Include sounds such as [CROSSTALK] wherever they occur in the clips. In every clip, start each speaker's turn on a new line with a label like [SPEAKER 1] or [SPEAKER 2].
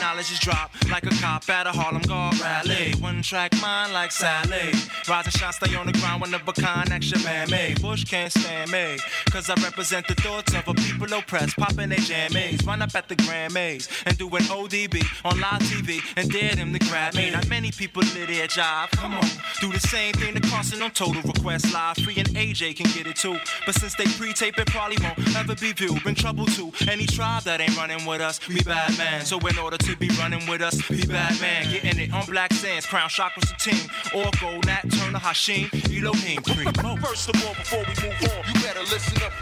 [SPEAKER 1] knowledge is dropped like a cop at a Harlem guard rally. One track mind like Sally. Rising shots stay on the ground, one of a kind, action man made. Bush can't stand me. Cause I represent the thoughts of a people oppressed, popping their jammies. Run up at the Grammys and do an ODB on live TV and dare them to grab me. Not many people live their job. Come on, do the same thing to Carson on Total Request Live. Free and AJ can get it too. But since they pre tape it, probably won't ever be viewed. Been trouble too. Any tribe that ain't running with us, we bad man. So in order to be running with us, be bad man. Getting it on Black Sands, Crown Chakras the team. Or Gold Nat, Turner Hashim, Elohim, Cream.
[SPEAKER 2] First of all, before we move on, you better listen up.
[SPEAKER 3] As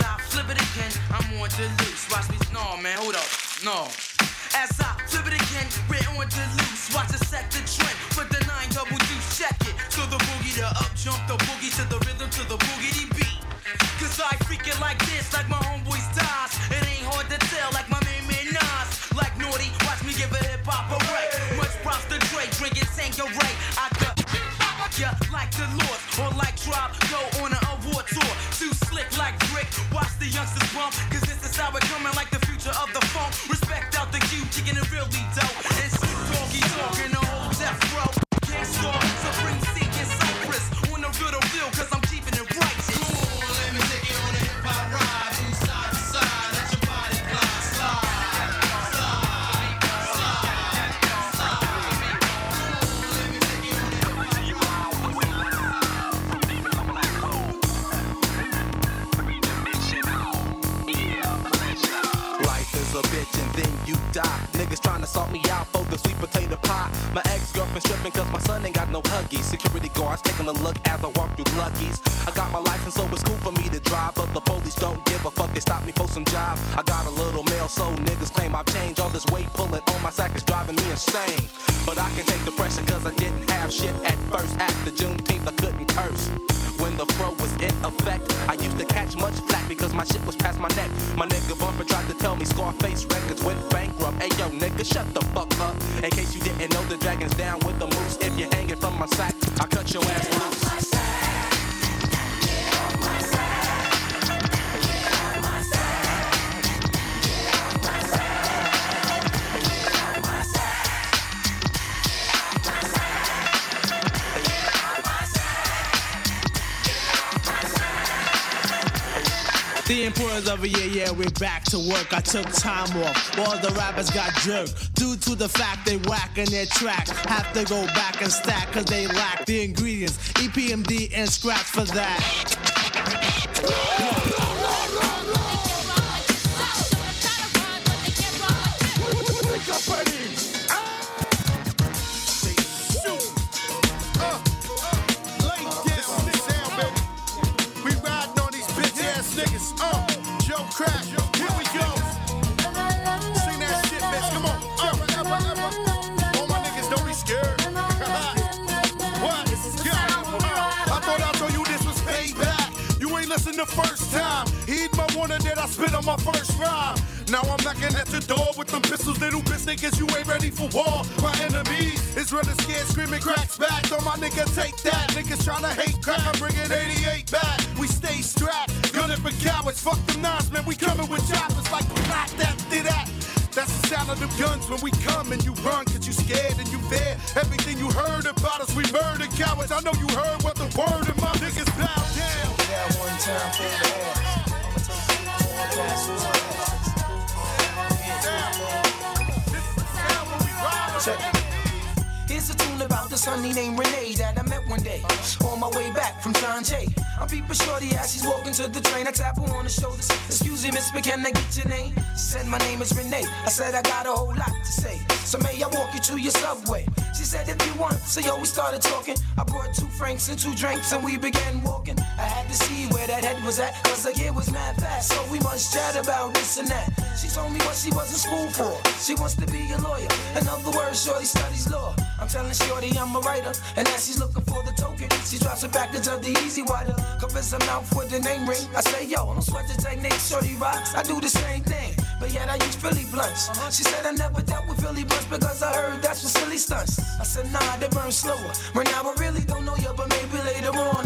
[SPEAKER 3] I flip it again, I'm on. Watch me, no man, hold up, no. As I flip it again, we're on. Watch set trend. Put the nine double two, check it. The boogie, up jump, the boogie to the Yeah,
[SPEAKER 4] yeah, we're back to work. I took time off. All the rappers got jerked due to the fact they whacking their track. Have to go back and stack, cause they lack the ingredients. EPMD and Scraps for that.
[SPEAKER 5] And
[SPEAKER 6] two drinks and we began walking. I had to see where that head was at, cause the year was mad fast. So we must chat about this and that. She told me what she was in school for. She wants to be a lawyer. In other words, Shorty studies law. I'm telling Shorty I'm a writer. And as she's looking for the token, she drops a package of the easy water. Covers her mouth with the name ring. I say, yo, don't sweat the technique, Shorty rocks. I do the same thing. But yet I use Philly blunts. Uh-huh. She said I never dealt with Philly blunts because I heard that's for silly stunts. I said nah, they burn slower. Right now I really don't know you, but them on.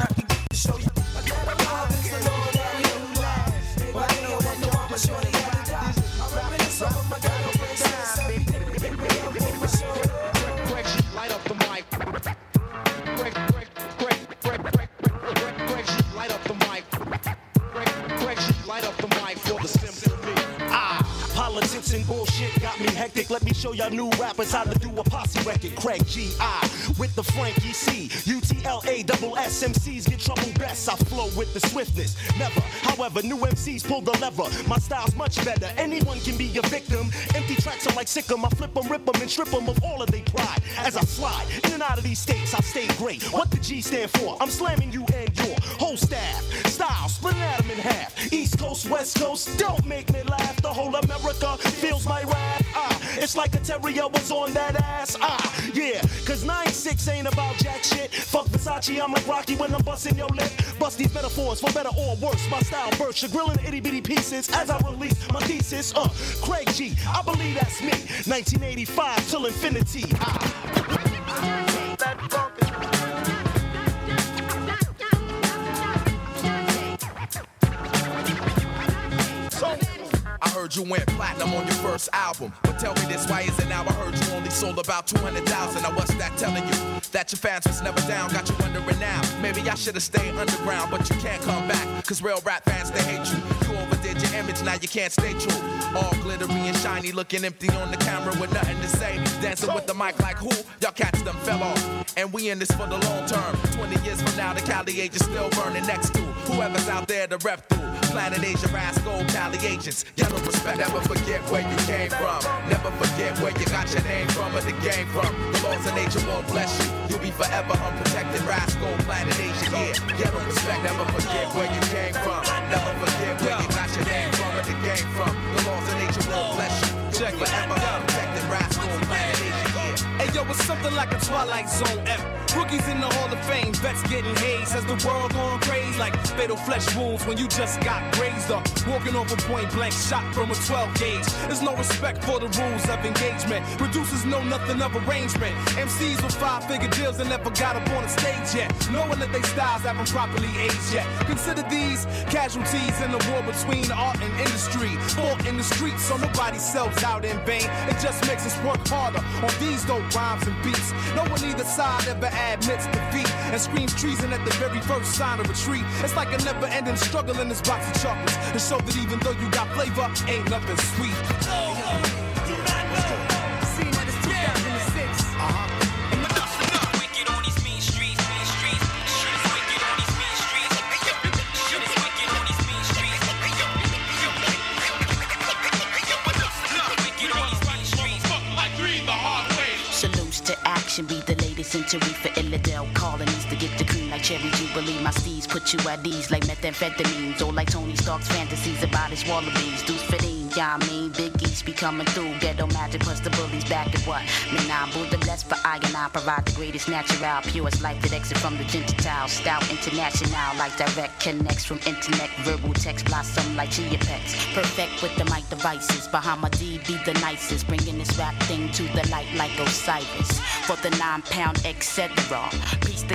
[SPEAKER 7] Y'all new rappers how to do a posse record. Craig G.I. with the Frankie C. U-T-L-A double S. MCs get trouble best. I flow with the swiftness. Never, however, new MCs pull the lever. My style's much better. Anyone can be a victim. Empty tracks are like sick 'em. I flip 'em, rip 'em, and strip 'em of all of their pride. As I slide in and out of these states, I stay great. What the G stand for? I'm slamming you and your whole staff. Style, splitting atom in half. East Coast, West Coast, don't make me laugh. The whole America feels my wrath. Ah, it's like a terrier was on that ass. Ah, yeah, cause 9-6 ain't about jack shit. Fuck Versace, I'm like Rocky when I'm busting your lip. Bust these metaphors for better or worse. My style bursts, you're grilling itty bitty pieces as I release my thesis. Uh, Craig G, I believe that's me. 1985 till infinity. Ah.
[SPEAKER 8] I heard you went platinum on your first album. But tell me this, why is it now I heard you only sold about 200,000? Now what's that telling you? That your fans was never down, got you wondering now. Maybe I should've stayed underground, but you can't come back. Cause real rap fans, they hate you. You your image, now you can't stay true. All glittery and shiny, looking empty on the camera with nothing to say. Dancing with the mic like who? Y'all cats them fell off. And we in this for the long term. 20 years from now, the Cali age is still burning next to whoever's out there to rep through. Planet Asia, Rascal, Cali agents. Yellow respect, never forget where you came from. Never forget where you got your name from or the game from. The laws of nature won't bless you. You'll be forever unprotected. Rascal, Planet Asia, yeah. Yellow respect, never forget where you came from. Never forget where you game from. The laws of nature won't bless you. You'll be forever
[SPEAKER 9] Hey yo, it's something like a Twilight Zone F. Rookies in the Hall of Fame, vets getting hazed as the world going crazy like fatal flesh wounds when you just got grazed up. Walking off a point blank shot from a 12 gauge. There's no respect for the rules of engagement. Producers know nothing of arrangement. MCs with five figure deals and never got up on the stage yet. Knowing that they styles haven't properly aged yet. Consider these casualties in the war between art and industry. Fought in the streets so nobody sells out in vain. It just makes us work harder on these dope rhymes and beats. No one either side ever admits defeat and screams treason at the very first sign of retreat. It's like a never ending struggle in this box of chocolates to show that even though you got flavor, ain't nothing sweet.
[SPEAKER 10] Salutes penitentiary for Illidale, colonies to get the cream like cherry jubilee. My steeds put you at ease like methamphetamines or like Tony Stark's fantasies about his wallabies. Deuce fitting, yeah, I mean, Big East be coming through. Ghetto magic plus the bullies back at what? Man, I'm Buddha blessed for I and I provide the greatest natural, purest life that exit from the gentile. Stout international, like direct connects from internet, verbal text blossom like chia pets. Perfect with the mic devices. Bahama D be the nicest, bringing this rap thing to the light like Osiris. For the nine pound etc. Peace the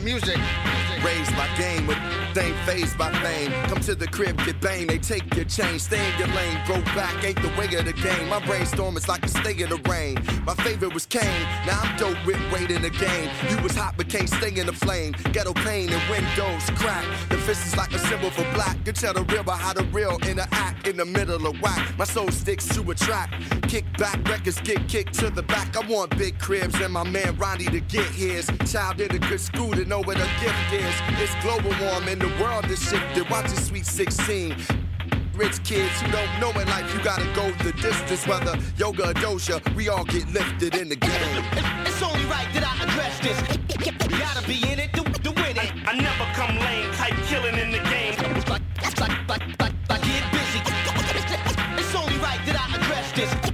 [SPEAKER 11] Music.
[SPEAKER 12] Raised by game with ain't phased by fame. Come to the crib, get bang, they take your chain. Stay in your lane, grow back, ain't the way of the game. My brainstorm is like a stay in the rain. My favorite was Kane, now I'm dope with weight in the game. You was hot but can't stay in the flame. Ghetto pain and windows crack. The fist is like a symbol for black. You tell the real by how the real interact in the middle of whack. My soul sticks to a track. Kick back, records get kicked to the back. I want big cribs and my man Ronnie to get his. Child in a good school to know gift is. It's global warming, the world is shifted. Watch it, sweet 16. Rich kids who don't know in life, you gotta go the distance. Whether yoga or doja, we all get lifted in the game. [LAUGHS]
[SPEAKER 13] It's only right that I address this. Gotta be in it to, to win it. I, never come lame, type killing in the game. Like, like, like, like, like get busy. It's only right that I address this.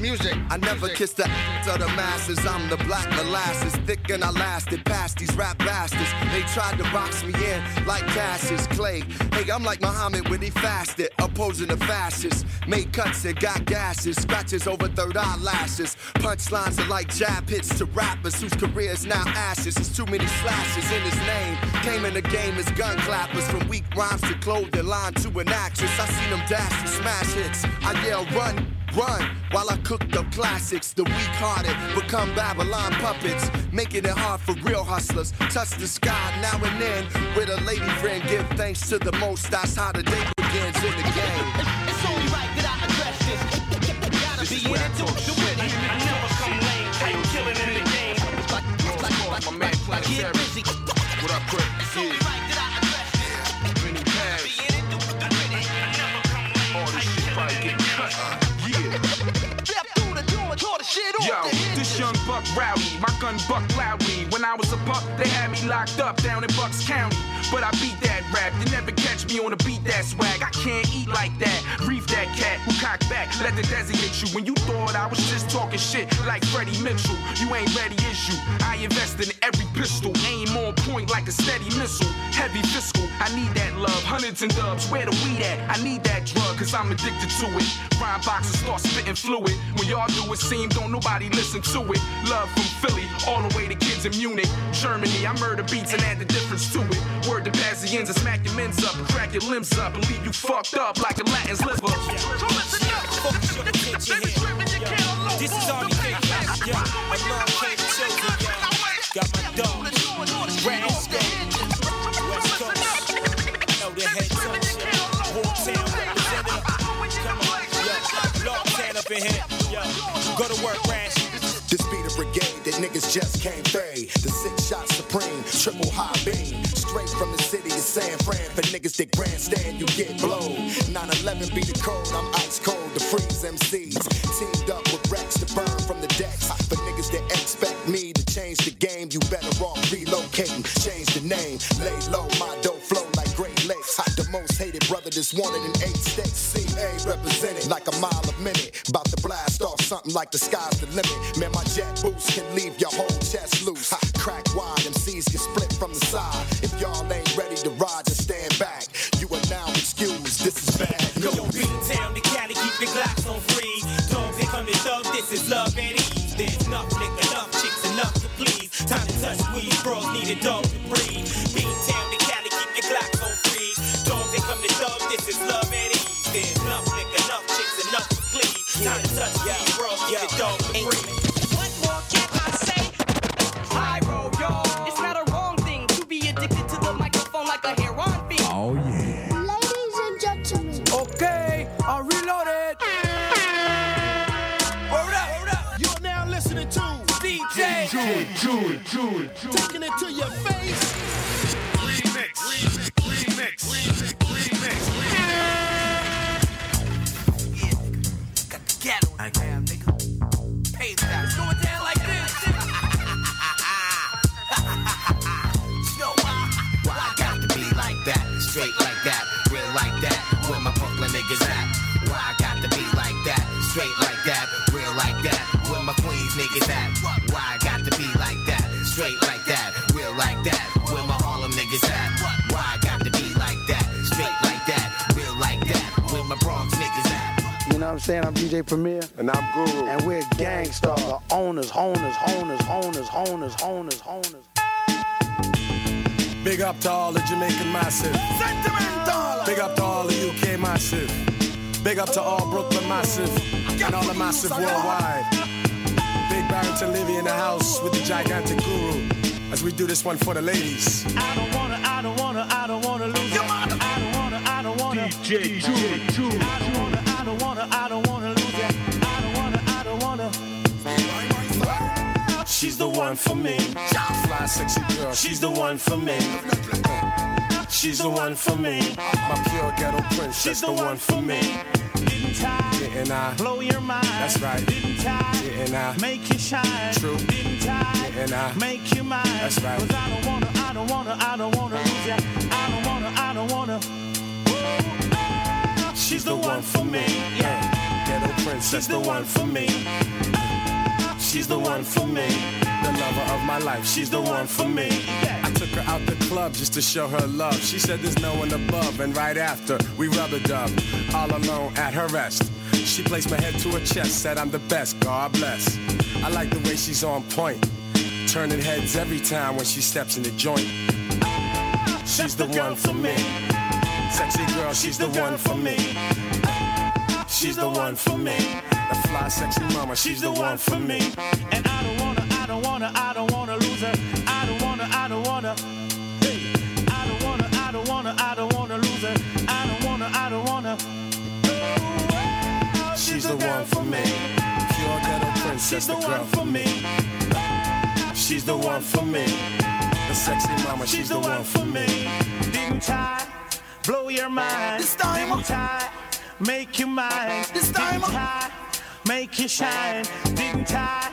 [SPEAKER 11] Music.
[SPEAKER 12] I never kissed the ass of the masses. I'm the black molasses, thick and I lasted past these rap bastards. They tried to box me in like Cassius Clay. Hey, I'm like Muhammad when he fasted, opposing the fascists. Made cuts and got gashes, scratches over third eyelashes. Punchlines are like jab hits to rappers whose careers now ashes. There's too many slashes in his name. Came in the game as gun clappers from weak rhymes to clothing line to an actress. I seen them dash and smash hits. I yell run run while I cook up classics. The weak hearted become Babylon puppets, making it hard for real hustlers. Touch the sky now and then with a lady friend. Give thanks to the most. That's how the day begins in the game.
[SPEAKER 13] It's only right that I address this. Gotta be in it to, to win it. I never come lame, type killing in the game. Like, like, like,
[SPEAKER 14] My man
[SPEAKER 13] like, get busy.
[SPEAKER 14] What up, Chris? Yeah. Yo, this young buck rowdy, my gun buck loudly. When I was a buck, they had me locked up down in Bucks County. But I beat that rap, you never catch me on a beat that swag. I can't eat like that. Reef that cat who cock back, let the desi hit you. When you thought I was just talking shit like Freddie Mitchell, you ain't ready, is you? I invest in every pistol, aim on point like a steady missile. Heavy fiscal, I need that love. Hundreds and dubs, where the weed at? I need that drug, cause I'm addicted to it. Rhyme boxes start spitting fluid. When y'all do it, seem don't nobody listen to it. Love from Philly, all the way to kids in Munich, Germany. I murder beats and add the difference to it. Word to Bazians, I smack your men's up, crack your limbs up, and leave you fucked up like a Latin's liver.
[SPEAKER 15] This is Army Vegas, yo. Along came the chosen, yo. The.
[SPEAKER 16] This be the brigade that niggas just can't fade. The six shot supreme, triple high beam. Straight from the city of San Fran. For niggas that grandstand, you get blowed. 9-11 be the code, I'm ice cold to freeze MCs. Teamed up with Rex to burn from the decks. Expect me to change the game, you better off relocating. Change the name, lay low, my dough flow like Great Lakes. The most hated brother that's wanted in eight states. CA represented like a mile a minute. About to blast off something like the sky's the limit. Man, my jet boost can leave your whole chest loose. Ha, crack wide, MCs get split from the side. If y'all ain't ready to ride, just stand back. You are now excused. This is bad.
[SPEAKER 15] Yo, B-Town to Cali, keep your Glocks on freeze. Dogs, they come to thug, this is love and Time to touch squeeze, bros need a dog
[SPEAKER 4] Chewy, chewy, chewy, chewy. Taking it to your face. Remix, remix, remix, remix, remix.
[SPEAKER 17] Got the ghetto in the damn nigga. Pay that. It's going down like this. you know why? Why I got to be like that, straight like that, real like that. Where my Brooklyn niggas at? Why I got to be like that, straight like that, real like that. Where my Queens niggas at?
[SPEAKER 18] I'm saying? I'm DJ Premier.
[SPEAKER 19] And I'm Guru.
[SPEAKER 18] And we're Gangstar, the owners, owners, owners, owners, owners, owners, owners.
[SPEAKER 20] Big up to all the Jamaican massive.
[SPEAKER 18] Sentimental.
[SPEAKER 20] Big up to all the UK massive. Big up to all Brooklyn massive. And all the massive worldwide. Big Barrington Livy in the house with the gigantic guru. As we do this one for the ladies.
[SPEAKER 21] I don't wanna, I don't wanna, I don't wanna lose it. I don't wanna, I don't wanna.
[SPEAKER 20] DJ
[SPEAKER 21] Two, two. I
[SPEAKER 20] She's the one for me. Fly, sexy girl. She's the one for me. She's the one for me. My pure ghetto princess. She's the one for me.
[SPEAKER 21] Didn't I
[SPEAKER 20] Didn't I?
[SPEAKER 21] blow your mind?
[SPEAKER 20] That's right.
[SPEAKER 21] Didn't I
[SPEAKER 20] Didn't I?
[SPEAKER 21] make you shine?
[SPEAKER 20] True.
[SPEAKER 21] Didn't I
[SPEAKER 20] Didn't I?
[SPEAKER 21] make you mine?
[SPEAKER 20] That's right.
[SPEAKER 21] Cause I don't wanna, I don't wanna, I don't wanna lose ya. I don't wanna, I don't wanna. Whoa. She's the one for me. Yeah.
[SPEAKER 20] Ghetto princess.
[SPEAKER 21] She's the one for me.
[SPEAKER 20] She's the one for me. The lover of my life. She's the one for me. I took her out the club just to show her love. She said there's no one above, and right after we rub a dub, all alone at her rest. She placed my head to her chest, said I'm the best. God bless. I like the way she's on point, turning heads every time when she steps in the joint. She's the one for me. Sexy girl, she's the one for me. She's the one for me. The fly, sexy mama, she's the one for me.
[SPEAKER 21] And I don't wanna, I don't wanna, I don't wanna lose her. I don't wanna, I don't wanna. Hey. I don't wanna, I don't wanna, I don't wanna lose her. I don't wanna, I don't wanna. Oh,
[SPEAKER 20] She's the one for me. Pure ghetto princess,
[SPEAKER 21] She's the
[SPEAKER 20] the girl
[SPEAKER 21] one for me.
[SPEAKER 20] She's the one for me. The sexy mama, she's, the, one for me.
[SPEAKER 21] Didn't I blow your mind?
[SPEAKER 18] This time.
[SPEAKER 21] Didn't I make you mine?
[SPEAKER 18] This time.
[SPEAKER 21] Didn't I make you shine? Didn't I?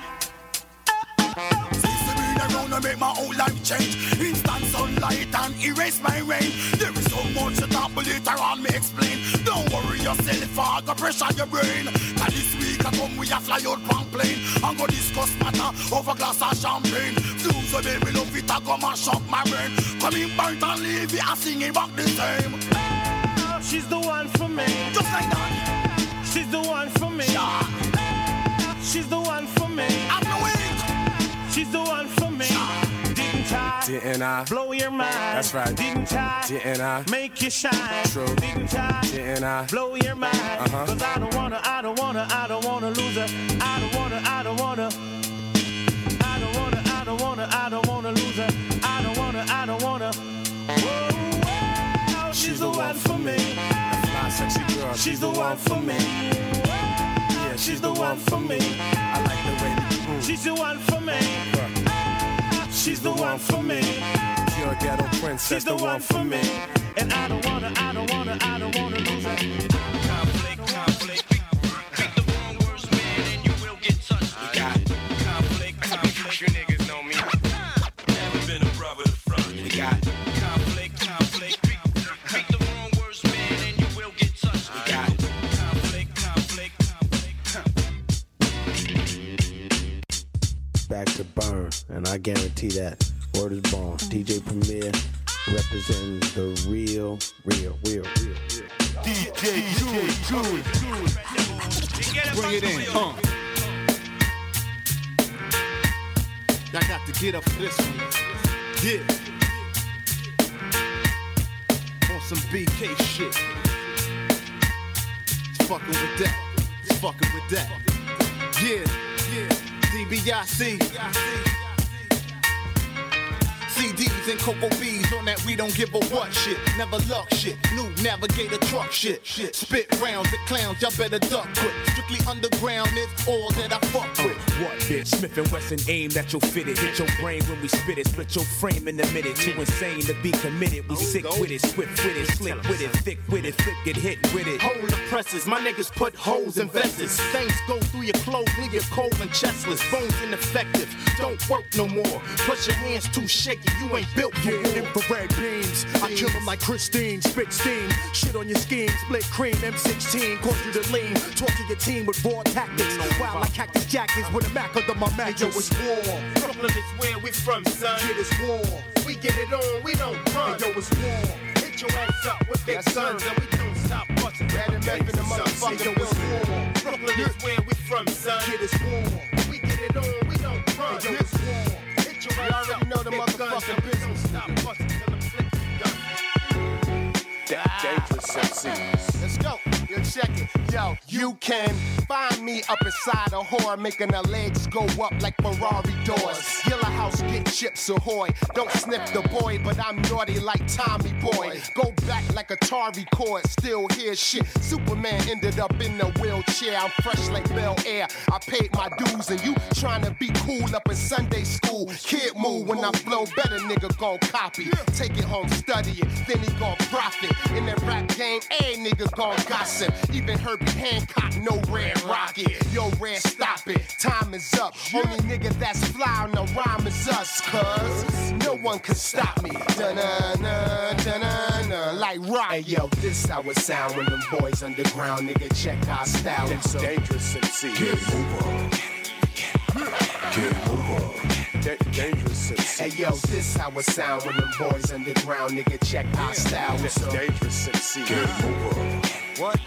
[SPEAKER 22] Since the moon around to make my whole life change. Instant sunlight and erase my rain. There is so much that I later on me explain. Don't worry yourself, I got pressure on your brain. Cause this week I come we a fly out one plane. And go discuss matter over glass of champagne. Flumes so baby love it, I go mash up my brain. Come in burnt and leave it, I sing it back the same.
[SPEAKER 21] Oh, she's the one for me.
[SPEAKER 22] Just like that.
[SPEAKER 21] She's the one for me. She's the one for me.
[SPEAKER 22] I'm the weak.
[SPEAKER 21] She's the one for me. Didn't I
[SPEAKER 20] Didn't I?
[SPEAKER 21] blow your mind?
[SPEAKER 20] That's right.
[SPEAKER 21] Didn't I
[SPEAKER 20] Didn't I?
[SPEAKER 21] make you shine?
[SPEAKER 20] True.
[SPEAKER 21] Didn't I
[SPEAKER 20] Didn't I?
[SPEAKER 21] blow your mind?
[SPEAKER 20] Uh-huh.
[SPEAKER 21] Cause I don't wanna, I don't wanna, I don't wanna lose her. I don't wanna, I don't wanna. I don't wanna, I don't wanna, I don't wanna lose her. I don't wanna, I don't wanna. Whoa, whoa, she's, the one for me.
[SPEAKER 20] The fly, sexy girl,
[SPEAKER 21] She's the one for me.
[SPEAKER 20] Yeah, she's the one for me. I like the way you move.
[SPEAKER 21] She's the one for me.
[SPEAKER 20] She's the one for me. Pure ghetto princess,
[SPEAKER 21] She's the one for me. And I don't wanna, I don't wanna, I don't wanna lose her.
[SPEAKER 8] Conflict, conflict. Speak the wrong words, man, and you will get touched. We got conflict, conflict. You niggas and
[SPEAKER 18] I guarantee that. Word is born. DJ Premier representing the real, real, real, real, real.
[SPEAKER 22] DJ Julie,
[SPEAKER 23] Bring it in, huh? I got to get up for this one. Yeah. On some BK shit. It's fucking with that. It's fucking with that. Yeah, yeah. DBIC. CDs and Cocoa Bees on that we don't give a what shit. Never luck shit. New navigator truck shit. Spit rounds at clowns, y'all better duck quick. Strictly underground is all that I fuck with.
[SPEAKER 24] What bitch? Smith and Wesson aimed at fit it. Hit your brain when we spit it. Split your frame in a minute. Too insane to be committed. We sick with it, swift with it, slick with it, thick with it, flick get hit with it.
[SPEAKER 11] Hold the presses, my niggas put holes in vests. Things go through your clothes, leave you cold and chestless. Bones ineffective, don't work no more. Plus your hands too shaky, you ain't built for war.
[SPEAKER 9] Infrared beams, I kill them like Christine. Spit steam, shit on your scheme. Split cream, M16, cause you to lean. Talk to your team with raw tactics. Wild like cactus jackets with a Mac under my mattress.
[SPEAKER 11] Yo, it's war. Brooklyn is where we from, son.
[SPEAKER 9] Shit is war.
[SPEAKER 11] We get it on, we don't run.
[SPEAKER 9] Yo, it's war.
[SPEAKER 11] Hit your ass up with big guns and we don't stop busting.
[SPEAKER 9] Bad and in the motherfucking
[SPEAKER 11] Yo, it's war. get is war. We get it on, we don't run. Yo, it's war. Hit your you already know the motherfucking business. Stop busting till the flick
[SPEAKER 19] Dangerous MCs.
[SPEAKER 11] Let's go. Check it. Yo, you can find me up inside a whore, making her legs go up like Ferrari doors. Yellow house, get chips ahoy. Don't sniff the boy, but I'm naughty like Tommy Boy. Go back like a Atari cord, still hear shit. Superman ended up in a wheelchair. I'm fresh like Bel Air. I paid my dues, and you trying to be cool up in Sunday school. Kid move when I flow better, nigga gon' copy. Take it home, study it, then he gon' profit. In that rap game, a nigga gon' gossip. Even Herbie Hancock, no red rocket. Yo, red, stop it. Time is up. Only nigga that's fly on the rhyme is us, cuz no one can stop me. Dun-na-na, dun-na-na, like rock. Hey, yo, this how it sound when them boys underground, nigga, check our style.
[SPEAKER 19] It's dangerous MCs.
[SPEAKER 11] Get over.
[SPEAKER 19] Get over. Da- dangerous.
[SPEAKER 11] Hey yo, this how it sound when them boys underground, nigga, check our style.
[SPEAKER 19] It's dangerous MCs. Get over.
[SPEAKER 11] What?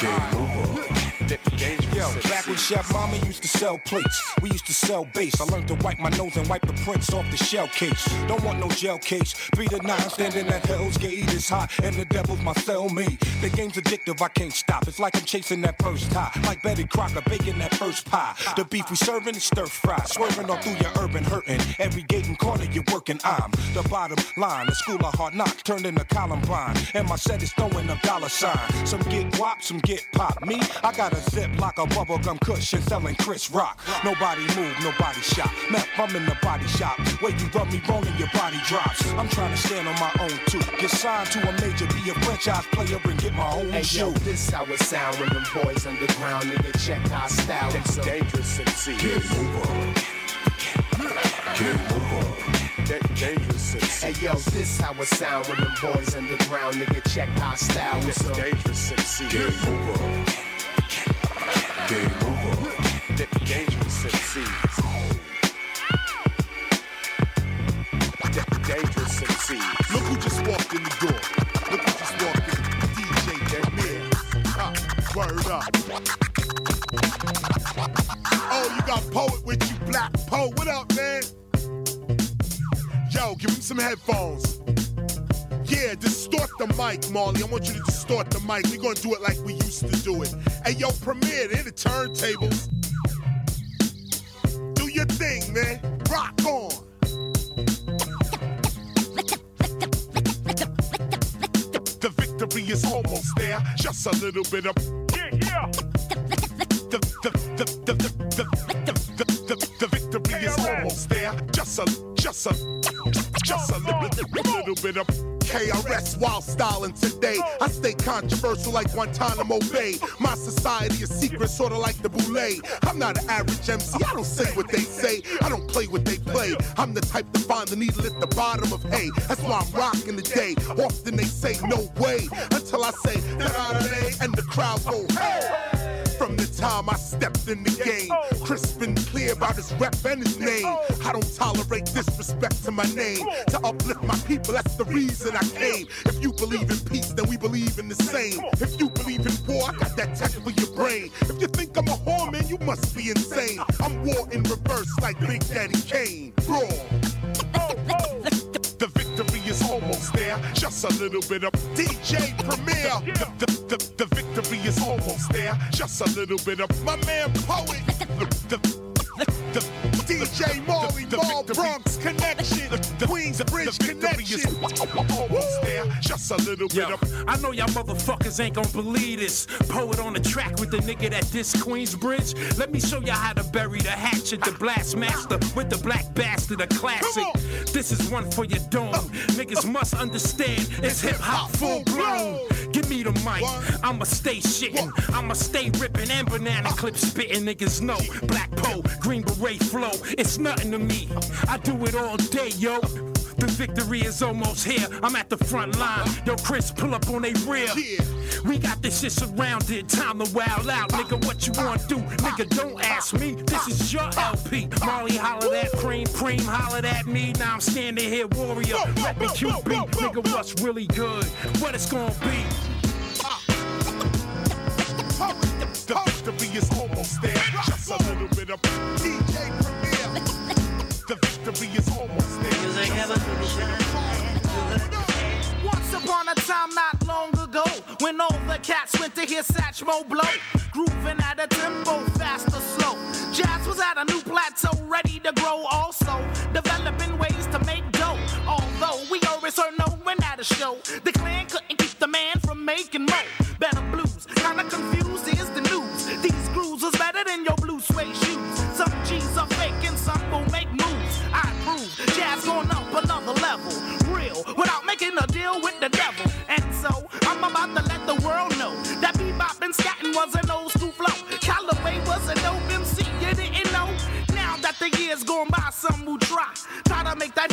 [SPEAKER 19] Get over. Da- dangerous
[SPEAKER 20] Yo, back when Chef Mama used to sell plates, we used to sell bass. I learned to wipe my nose and wipe the prints off the shell case. Don't want no gel case. Three to nine, standing at Hell's Gate is hot, and the devil's my cellmate. The game's addictive, I can't stop. It's like I'm chasing that first tie, like Betty Crocker baking that first pie. The beef we serving is stir fry, swerving all through your urban hurting. Every gate and corner you're working, I'm the bottom line. The school of hard knocks turned into Columbine, and my set is throwing a dollar sign. Some get wop, some get pop. Me, I got a zip like a bubblegum cushion selling Chris Rock. Nobody move, nobody shop. Meth, I'm in the body shop. Where you rub me wrong and your body drops. I'm trying to stand on my own too. Get signed to a major, be a franchise player and get my own
[SPEAKER 11] Hey
[SPEAKER 20] shoe.
[SPEAKER 11] yo, this how it sound when them boys underground, nigga, check our style.
[SPEAKER 19] It's dangerous MCs.
[SPEAKER 11] Get over.
[SPEAKER 19] Get over. Da- dangerous MCs.
[SPEAKER 11] Hey yo, this how it sound when them boys underground, nigga, check our style.
[SPEAKER 19] It's dangerous MCs. Get over. Get over. Da- dangerous MCs. Da- dangerous MCs.
[SPEAKER 25] Look who just walked in the door. Look who just walked in. DJ Premier. Ah, word up. Oh, you got poet with you, black poet. What up, man? Yo, give him some headphones. Yeah, distort the mic, Marley. I want you to distort the mic. We're gonna do it like we used to do it. Hey, yo, Premier, they're the turntables. Do your thing, man. Rock on. The victory is almost there. Just a little bit of. Yeah, yeah. The, the, the, the, the, KRS while styling today. I stay controversial like Guantanamo Bay. My society is secret, sorta like the boule. I'm not an average MC. I don't say what they say. I don't play what they play. I'm the type to find the needle at the bottom of hay. That's why I'm rocking the day. Often they say no way until I say da-da-da-day and the crowd go hey. From the time I stepped in the game, crisp and clear about his rep and his name. I don't tolerate disrespect to my name. To uplift my people, that's the reason I came. If you believe in peace, then we believe in the same. If you believe in war, I got that tech for your brain. If you think I'm a whore, man, you must be insane. I'm war in reverse like Big Daddy Kane. Raw. Almost there. Just a little bit of DJ Premier. The, the, the, the victory is almost there. Just a little bit of my man Poet. The, the, the, DJ Marley, Ball Bronx Connection. The Queens Bridge Connection. Almost there. Just a little bit
[SPEAKER 26] Yo,
[SPEAKER 25] of.
[SPEAKER 26] I know y'all motherfuckers ain't gonna believe this. Poet on the track with the nigga that diss Queensbridge. Let me show y'all how to bury the hatchet, the blast master with the black bastard, a classic. This is one for your dome. Uh. Niggas must understand it's hip hop full blown. Give me the mic, I'ma stay shitting. I'ma stay ripping and banana uh. clip spitting. Niggas know Black Poe, Green Beret flow. It's nothing to me. I do it all day, yo. The victory is almost here. I'm at the front line. Yo, Chris, pull up on they rear. We got this shit surrounded. Time to wild out. Nigga, what you want to do? Nigga, don't ask me. This is your LP. Molly hollered at Cream. Cream hollered at me. Now I'm standing here, warrior. Reppin' QB. Nigga, what's really good? What it's gonna be?
[SPEAKER 25] The victory is almost there. Just
[SPEAKER 4] a little bit of
[SPEAKER 27] cats went to hear Satchmo blow, grooving at a tempo, fast or slow. Jazz was at a new plateau, ready to grow. Also, developing ways to make dough. Although we always heard no one at a show, the clan couldn't keep the man from making more. Better blues, kinda confused is the news. These grooves was better than your blue suede shoes. Some G's are fake and some will make moves. I prove jazz going up another level, real, without making a deal with the was an old school flow. Callaway was an dope MC, you didn't know. Now that the years gone by, some will try, try to make that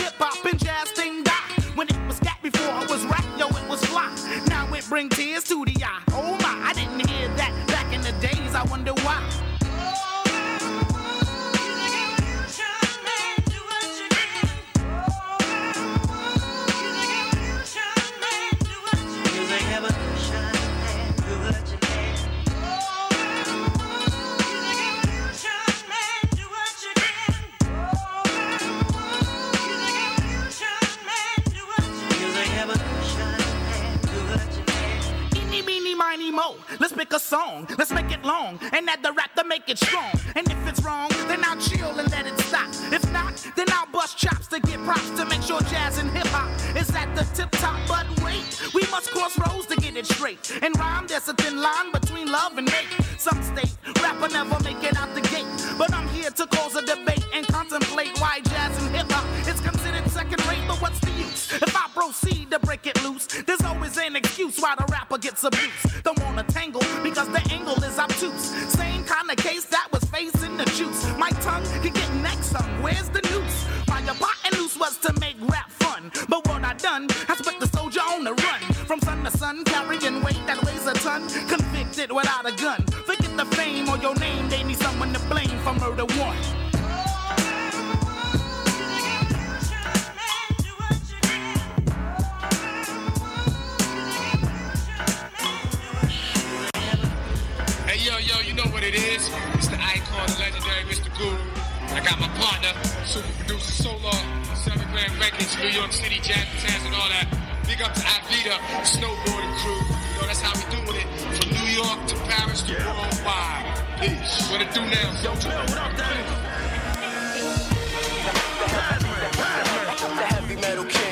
[SPEAKER 27] Pick a song. Let's make it long. And add the rap to make it strong. And if it's wrong, then I'll chill and let it stop. If not, then I'll bust chops to get props to make sure jazz and hip hop is at the tip top. But wait, we must cross roads to get it straight. And rhyme, there's a thin line between love and hate. Some state rapper never make it out the gate. But I'm here to cause a debate and contemplate why jazz and hip hop is considered second rate. But what's the use? If I proceed to break it loose, there's always an excuse why the gets abused. Don't wanna tangle because the angle is obtuse. Same kind of case that was facing the juice. My tongue can get next some. Where's the noose? My and loose was to make rap fun. But what I done has put the soldier on the run. From sun to sun, carrying weight that weighs a ton. Convicted without a gun. Forget the fame or your name, they need someone to blame for murder one.
[SPEAKER 28] It's the icon, the legendary Mr. Guru. I got my partner, super producer Solar, Seven Grand Records, New York City, Jazz and all that. Big up to Avita, snowboarding crew. You know, that's how we doing it. From New York to Paris to worldwide. Peace. What it do now? Yo, what up,
[SPEAKER 29] The heavy metal king.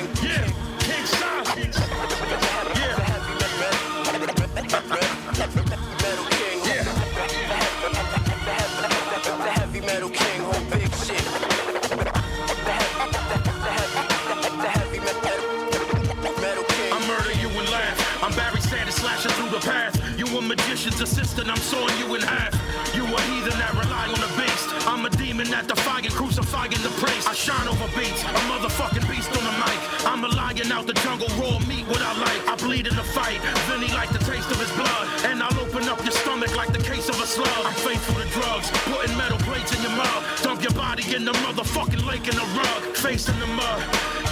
[SPEAKER 30] Assistant, I'm sawing you in half. You a heathen that rely on the beast. I'm a demon that defying, crucifying the priest. I shine over beats, a motherfucking beast on the mic. I'm a lion out the jungle, raw meat what I like. I bleed in the fight, Vinny like the taste of his blood. And I'll open up your stomach like the case of a slug. I'm faithful to drugs, putting metal plates in your mouth. Dump your body in the motherfucking lake in the rug. Face in the mud.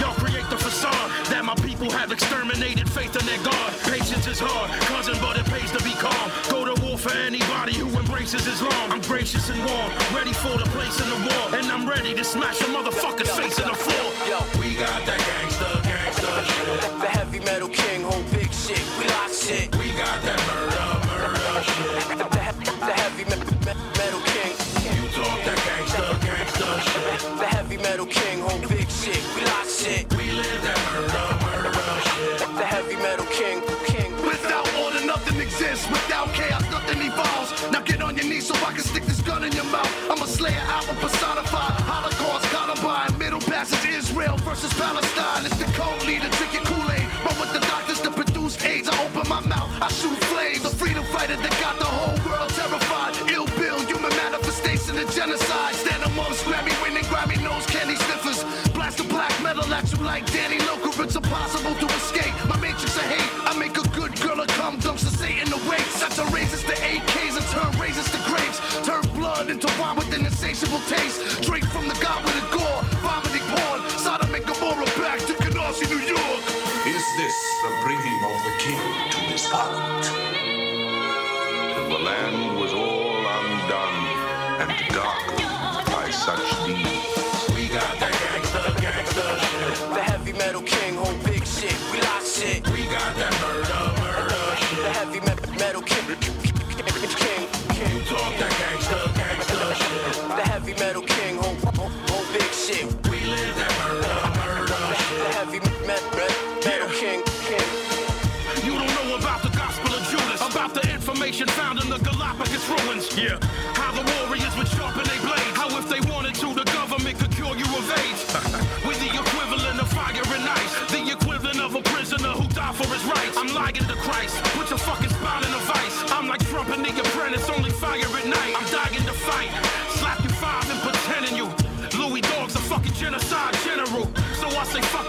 [SPEAKER 30] Y'all create the facade that my people have exterminated faith in their God. Patience is hard, cousin, but it pays to be calm. Go to war for anybody who embraces Islam. I'm gracious and warm, ready for the place in the war. And I'm ready to smash a motherfucker's face in the floor.
[SPEAKER 29] Yo,
[SPEAKER 30] we got that gangsta, gangsta shit.
[SPEAKER 29] The heavy metal king. Whole big shit. We lock shit.
[SPEAKER 30] We got that murder, murder shit.
[SPEAKER 29] The, the, the heavy me- me- metal king.
[SPEAKER 30] You talk that gangsta, gangsta shit.
[SPEAKER 29] The heavy metal king. Whole big We lock shit.
[SPEAKER 30] We live that murder shit.
[SPEAKER 29] The heavy metal king. King.
[SPEAKER 4] Without order, nothing exists. Without chaos, nothing evolves. Now get on your knees so I can stick this gun in your mouth. I'm a slayer, album personified. taste. From the gore, vomiting porn. Sodom and Gomorrah back to Canarsie, New York.
[SPEAKER 31] Is this the bringing of the king to his heart?
[SPEAKER 32] The land was all undone
[SPEAKER 33] and
[SPEAKER 29] dark information found in the Galapagos ruins. Yeah. How the warriors would sharpen their blades. How if they wanted to, the government could cure you of AIDS. [LAUGHS] We're the equivalent of fire and ice. The equivalent of a prisoner who died for his rights. I'm lying to Christ. Put your fucking spine in a vice. I'm like Trump and the apprentice, only fire at night. I'm dying to fight. Slap you five and pretending you. Louis Dog's a fucking genocide general. So I say fuck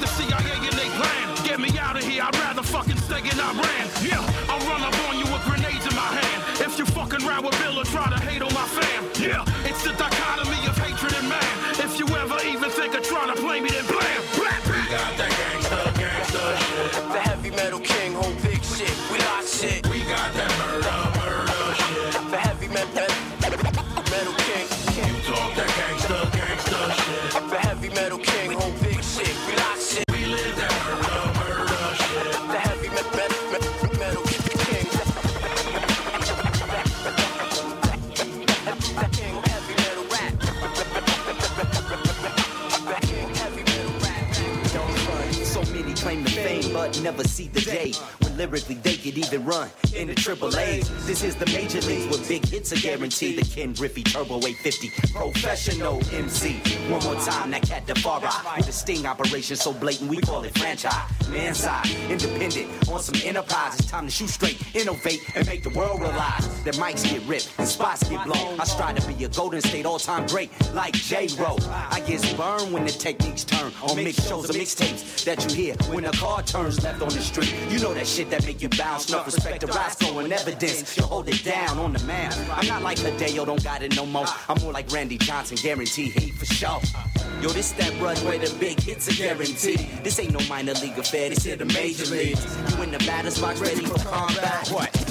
[SPEAKER 17] Hey, lyrically, they could even run in the triple A's. This is the major leagues where big hits are guaranteed. The Ken Griffey Turbo 850 professional MC. One more time, that cat Defara with the sting operation so blatant we call it franchise. Man side, independent on some enterprise. It's time to shoot straight, innovate, and make the world realize that mics get ripped and spots get blown. I strive to be a Golden State all-time great like J-Ro. I get burned when the techniques turn on mix shows and mixtapes that you hear when the car turns left on the street. You know that shit shit that make you bounce. no respect the rise going evidence. You hold it down on the man. I'm not like Hideo, don't got it no more. I'm more like Randy Johnson, guarantee heat for sure. Yo, this that run where the big hits a guarantee. This ain't no minor league affair, this here the major leagues. You in the batter's box ready for combat. What?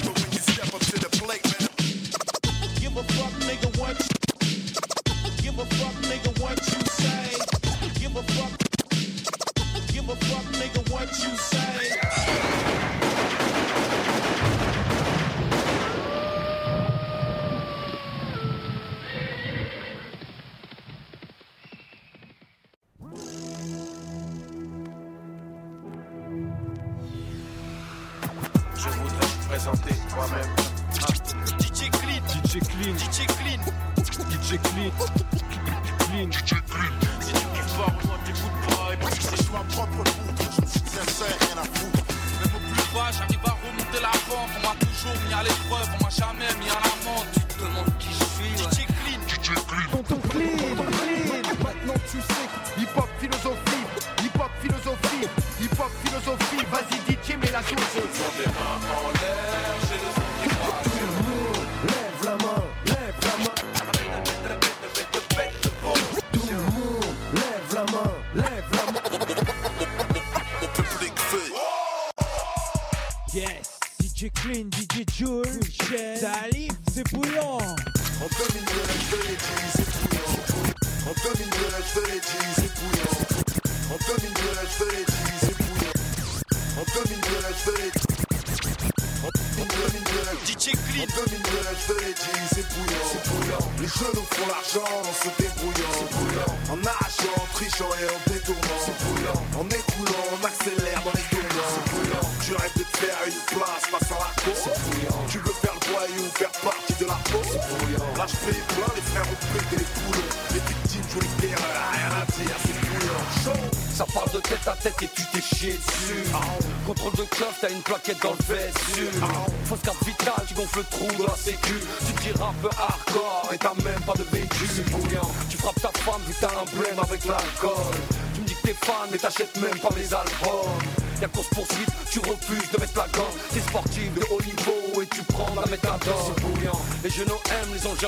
[SPEAKER 31] la
[SPEAKER 34] source.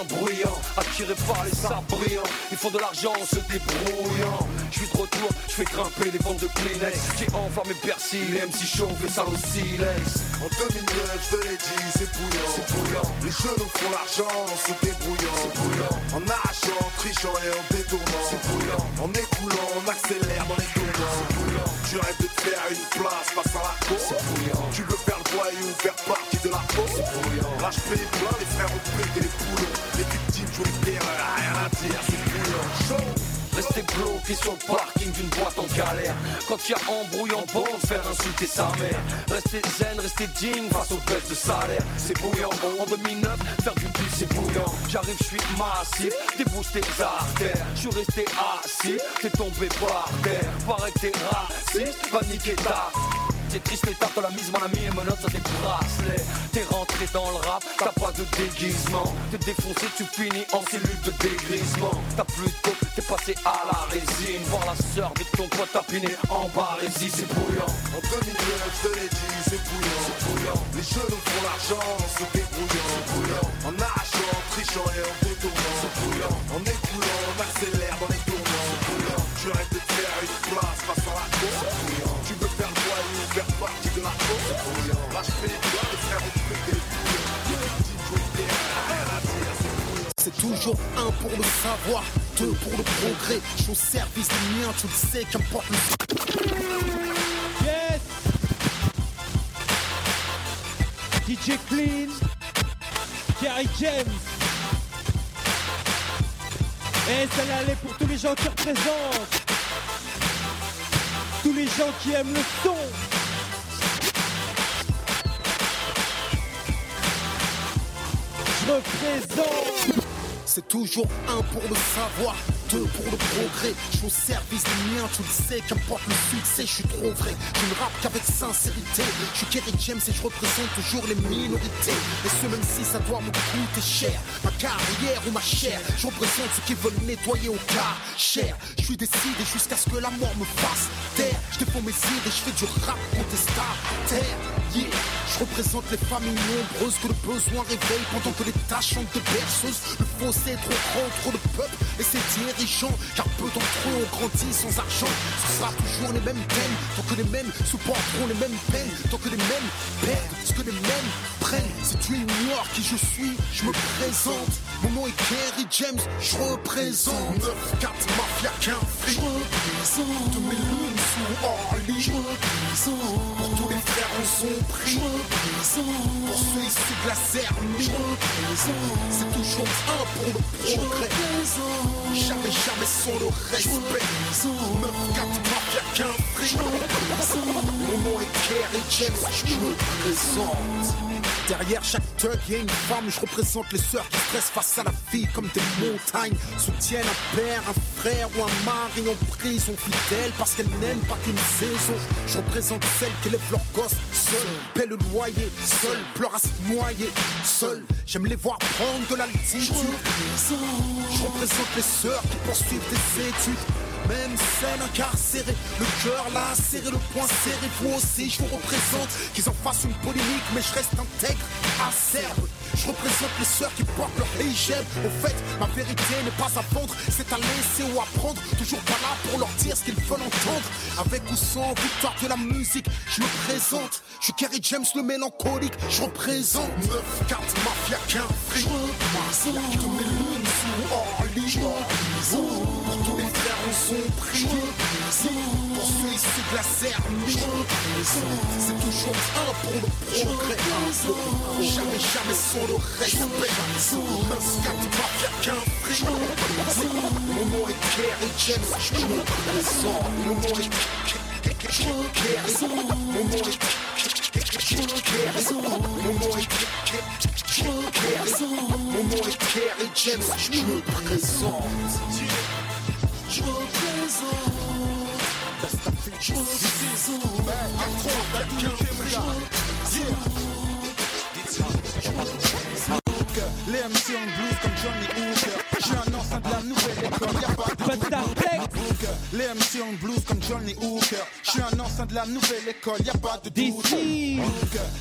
[SPEAKER 34] Bruyants. Attirés par les sabres brillants, ils font de l'argent en se débrouillant. Je suis de retour, je fais grimper les ventes de Kleenex. J'ai enflammé Persil, les MC chauffe les salles au silex.
[SPEAKER 31] En 2009, je te l'ai dit, c'est bouillant.
[SPEAKER 34] C'est bouillant.
[SPEAKER 31] Les jeunes font l'argent en se débrouillant.
[SPEAKER 34] C'est bouillant.
[SPEAKER 31] En arrachant, en trichant et en détournant.
[SPEAKER 34] C'est bouillant.
[SPEAKER 31] En écoulant, on accélère dans les tournants.
[SPEAKER 34] C'est bouillant. Faire insulter sa mère. Rester zen, rester digne face aux baisses de salaire C'est bouillant, en 2009, faire du pif c'est bouillant J'arrive, je suis massif, débouche tes artères. Je suis resté assis, t'es tombé par terre. Paraît que t'es raciste, va ta c'est triste l'état de la mise, mon ami, et menottes sur tes bracelets. T'es rentré dans le rap, t'as pas de déguisement. T'es défoncé, tu finis en cellule de dégrisement. T'as plus de t'es passé à la résine. Voir la sœur de ton pote tapiné en barésie, c'est bouillant.
[SPEAKER 31] En 2009, je te l'ai dit, c'est bouillant.
[SPEAKER 34] C'est bouillant.
[SPEAKER 31] Les jeunes font l'argent en se débrouillant.
[SPEAKER 34] C'est bouillant.
[SPEAKER 31] En arrachant, trichant et en détournant.
[SPEAKER 34] C'est bouillant.
[SPEAKER 31] En écoulant,
[SPEAKER 35] toujours un pour le savoir, deux pour le progrès. Je suis au service des miens, tu le sais, qu'importe le.
[SPEAKER 21] Yes DJ Clean, Gary James. Et celle-là, elle est pour tous les gens qui représentent. Tous les gens qui aiment le son. Je représente.
[SPEAKER 35] C'est toujours un pour le savoir, pour le progrès. Je suis au service des miens, tu le sais, qu'importe le succès, je suis trop vrai. Je ne rappe qu'avec sincérité. Je suis Kerry James et je représente toujours les minorités. Et ce même si ça doit me coûter cher. Ma carrière ou ma chair, je représente ceux qui veulent nettoyer au cas cher. Je suis décidé jusqu'à ce que la mort me fasse taire. Je défends mes idées, je fais du rap contestataire. Yeah. Je représente les familles nombreuses que le besoin réveille pendant que les tâches sont de. Le fossé est trop grand, trop de peuple et ses dirigeants. Car peu d'entre eux ont grandi sans argent. Ce sera toujours les mêmes thèmes, tant que les mêmes supporteront les mêmes peines, tant que les mêmes perdent ce que les mêmes prennent. Si tu ignores qui je suis, je me présente. Mon nom est Kerry James, je représente 9-4 Mafia qu'un fric. Je représente tous mes lunes sous Orly. Je représente son prix. Je représente pour ceux issus de la Zermie. Je représente c'est toujours un pour le progrès. Jamais, jamais sans le respect. 9-4 Mafia qu'un fric. Mon nom est Kerry James, je me présente. Derrière chaque thug, y a une femme, je représente les sœurs qui stressent face à la vie comme des montagnes. Soutiennent un père, un frère ou un mari en prison fidèle parce qu'elles n'aiment pas qu'une saison. Je représente celles qui lèvent leurs gosses seules, paient le loyer, seules, pleurent à se noyer, seules. J'aime les voir prendre de l'altitude. Je représente les sœurs qui poursuivent des études. Même celle incarcérée, le cœur là serré, le poing serré, vous aussi je vous représente. Qu'ils en fassent une polémique mais je reste intègre, acerbe. Je représente les sœurs qui portent leur hijab. Au fait, ma vérité n'est pas à vendre, c'est à laisser ou à prendre. Toujours pas là pour leur dire ce qu'ils veulent entendre. Avec ou sans victoire de la musique, je me présente. Je suis Kerry James le mélancolique, je représente. 9 cartes mafia qu'un fric. Je représente. Tous mes son prix pour ceux de la c'est toujours un pour le progrès. Jamais, jamais sans le respect. 9 cartes mafia qu'un représente Mon nom est James, je me présente Mon nom est nom est mon nom est Mon nom est James, je me présente. Je
[SPEAKER 21] Les MC en blues comme Johnny Hooker. Je un enfant de la nouvelle école, y'a pas de Les MC en blues comme Johnny Hooker. Je suis un
[SPEAKER 36] sein de la nouvelle école, y a pas de doute.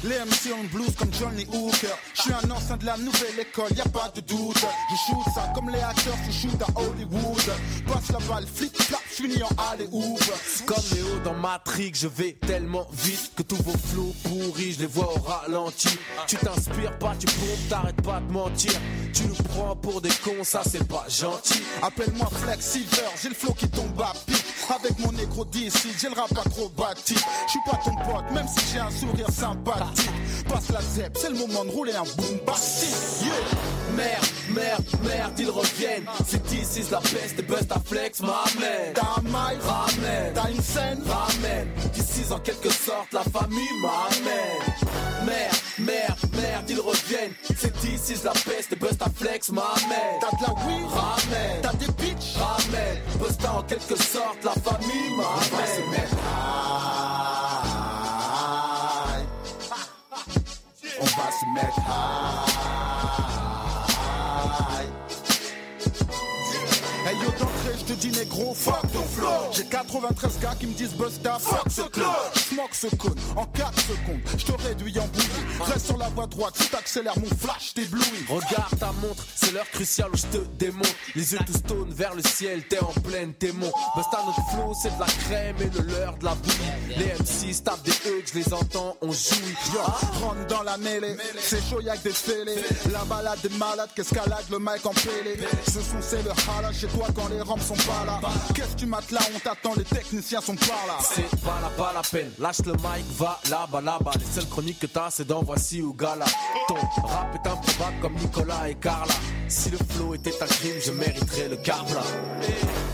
[SPEAKER 36] Les MC le blues comme Johnny Hooker. Je suis un ancien de la nouvelle école, y a pas de doute. Je shoot ça comme les acteurs qui shootent à Hollywood. Passe la balle, flip flap, fini en alley oop.
[SPEAKER 37] Comme Léo dans Matrix, je vais tellement vite que tous vos flots pourris, je les vois au ralenti. Tu t'inspires pas, tu pompes, t'arrêtes pas de mentir. Tu nous prends pour des cons, ça c'est pas gentil.
[SPEAKER 36] Appelle-moi Flexiver, j'ai le flow qui tombe à pic. Avec mon négro d'ici, j'ai le rap acrobatique. Je suis pas ton pote, même si j'ai un sourire sympathique. Passe la zep, c'est le moment de rouler un bombastique. Yeah.
[SPEAKER 37] Merde, merde, merde, ils reviennent. C'est ici, la peste, et bust à flex, m'amène.
[SPEAKER 36] T'as un mic,
[SPEAKER 37] ramène.
[SPEAKER 36] T'as une scène,
[SPEAKER 37] ramène. D'ici, en quelque sorte, la famille m'amène. Merde, merde, merde, ils reviennent. C'est ici, c'est la peste, et bust à flex, m'amène.
[SPEAKER 36] T'as de la weed,
[SPEAKER 37] ramène.
[SPEAKER 36] T'as des bitches,
[SPEAKER 37] ramène. Bust en quelque sorte, la famille m'amène.
[SPEAKER 36] On va se mettre high. Dis négro, fuck ton flow. J'ai 93 gars qui me disent Busta, fuck ce club. Smoke ce cône en 4 secondes. Je te réduis en bouillie. Reste sur la voie droite, si t'accélères mon flash, t'éblouis.
[SPEAKER 37] Regarde ta montre, c'est l'heure cruciale où je te démonte. Les yeux tout stone vers le ciel, t'es en pleine témon. Busta notre flow, c'est de la crème et le leur de la bouillie. Les MC tapent des hugs, je les entends, on jouit.
[SPEAKER 36] Yo, rentre dans la mêlée, c'est chaud y'a que des fêlés. La balade des malades, qu'escalade le mic en pélé. Ce son c'est le hala chez toi quand les rampes sont pas là. Qu'est-ce que tu mates là, on t'attend, les techniciens sont pas là.
[SPEAKER 37] C'est pas la, pas la peine, lâche le mic, va là-bas, là-bas. Les seules chroniques que t'as, c'est dans Voici ou Gala. Ton rap est improbable comme Nicolas et Carla. Si le flow était un crime, je mériterais le carbla.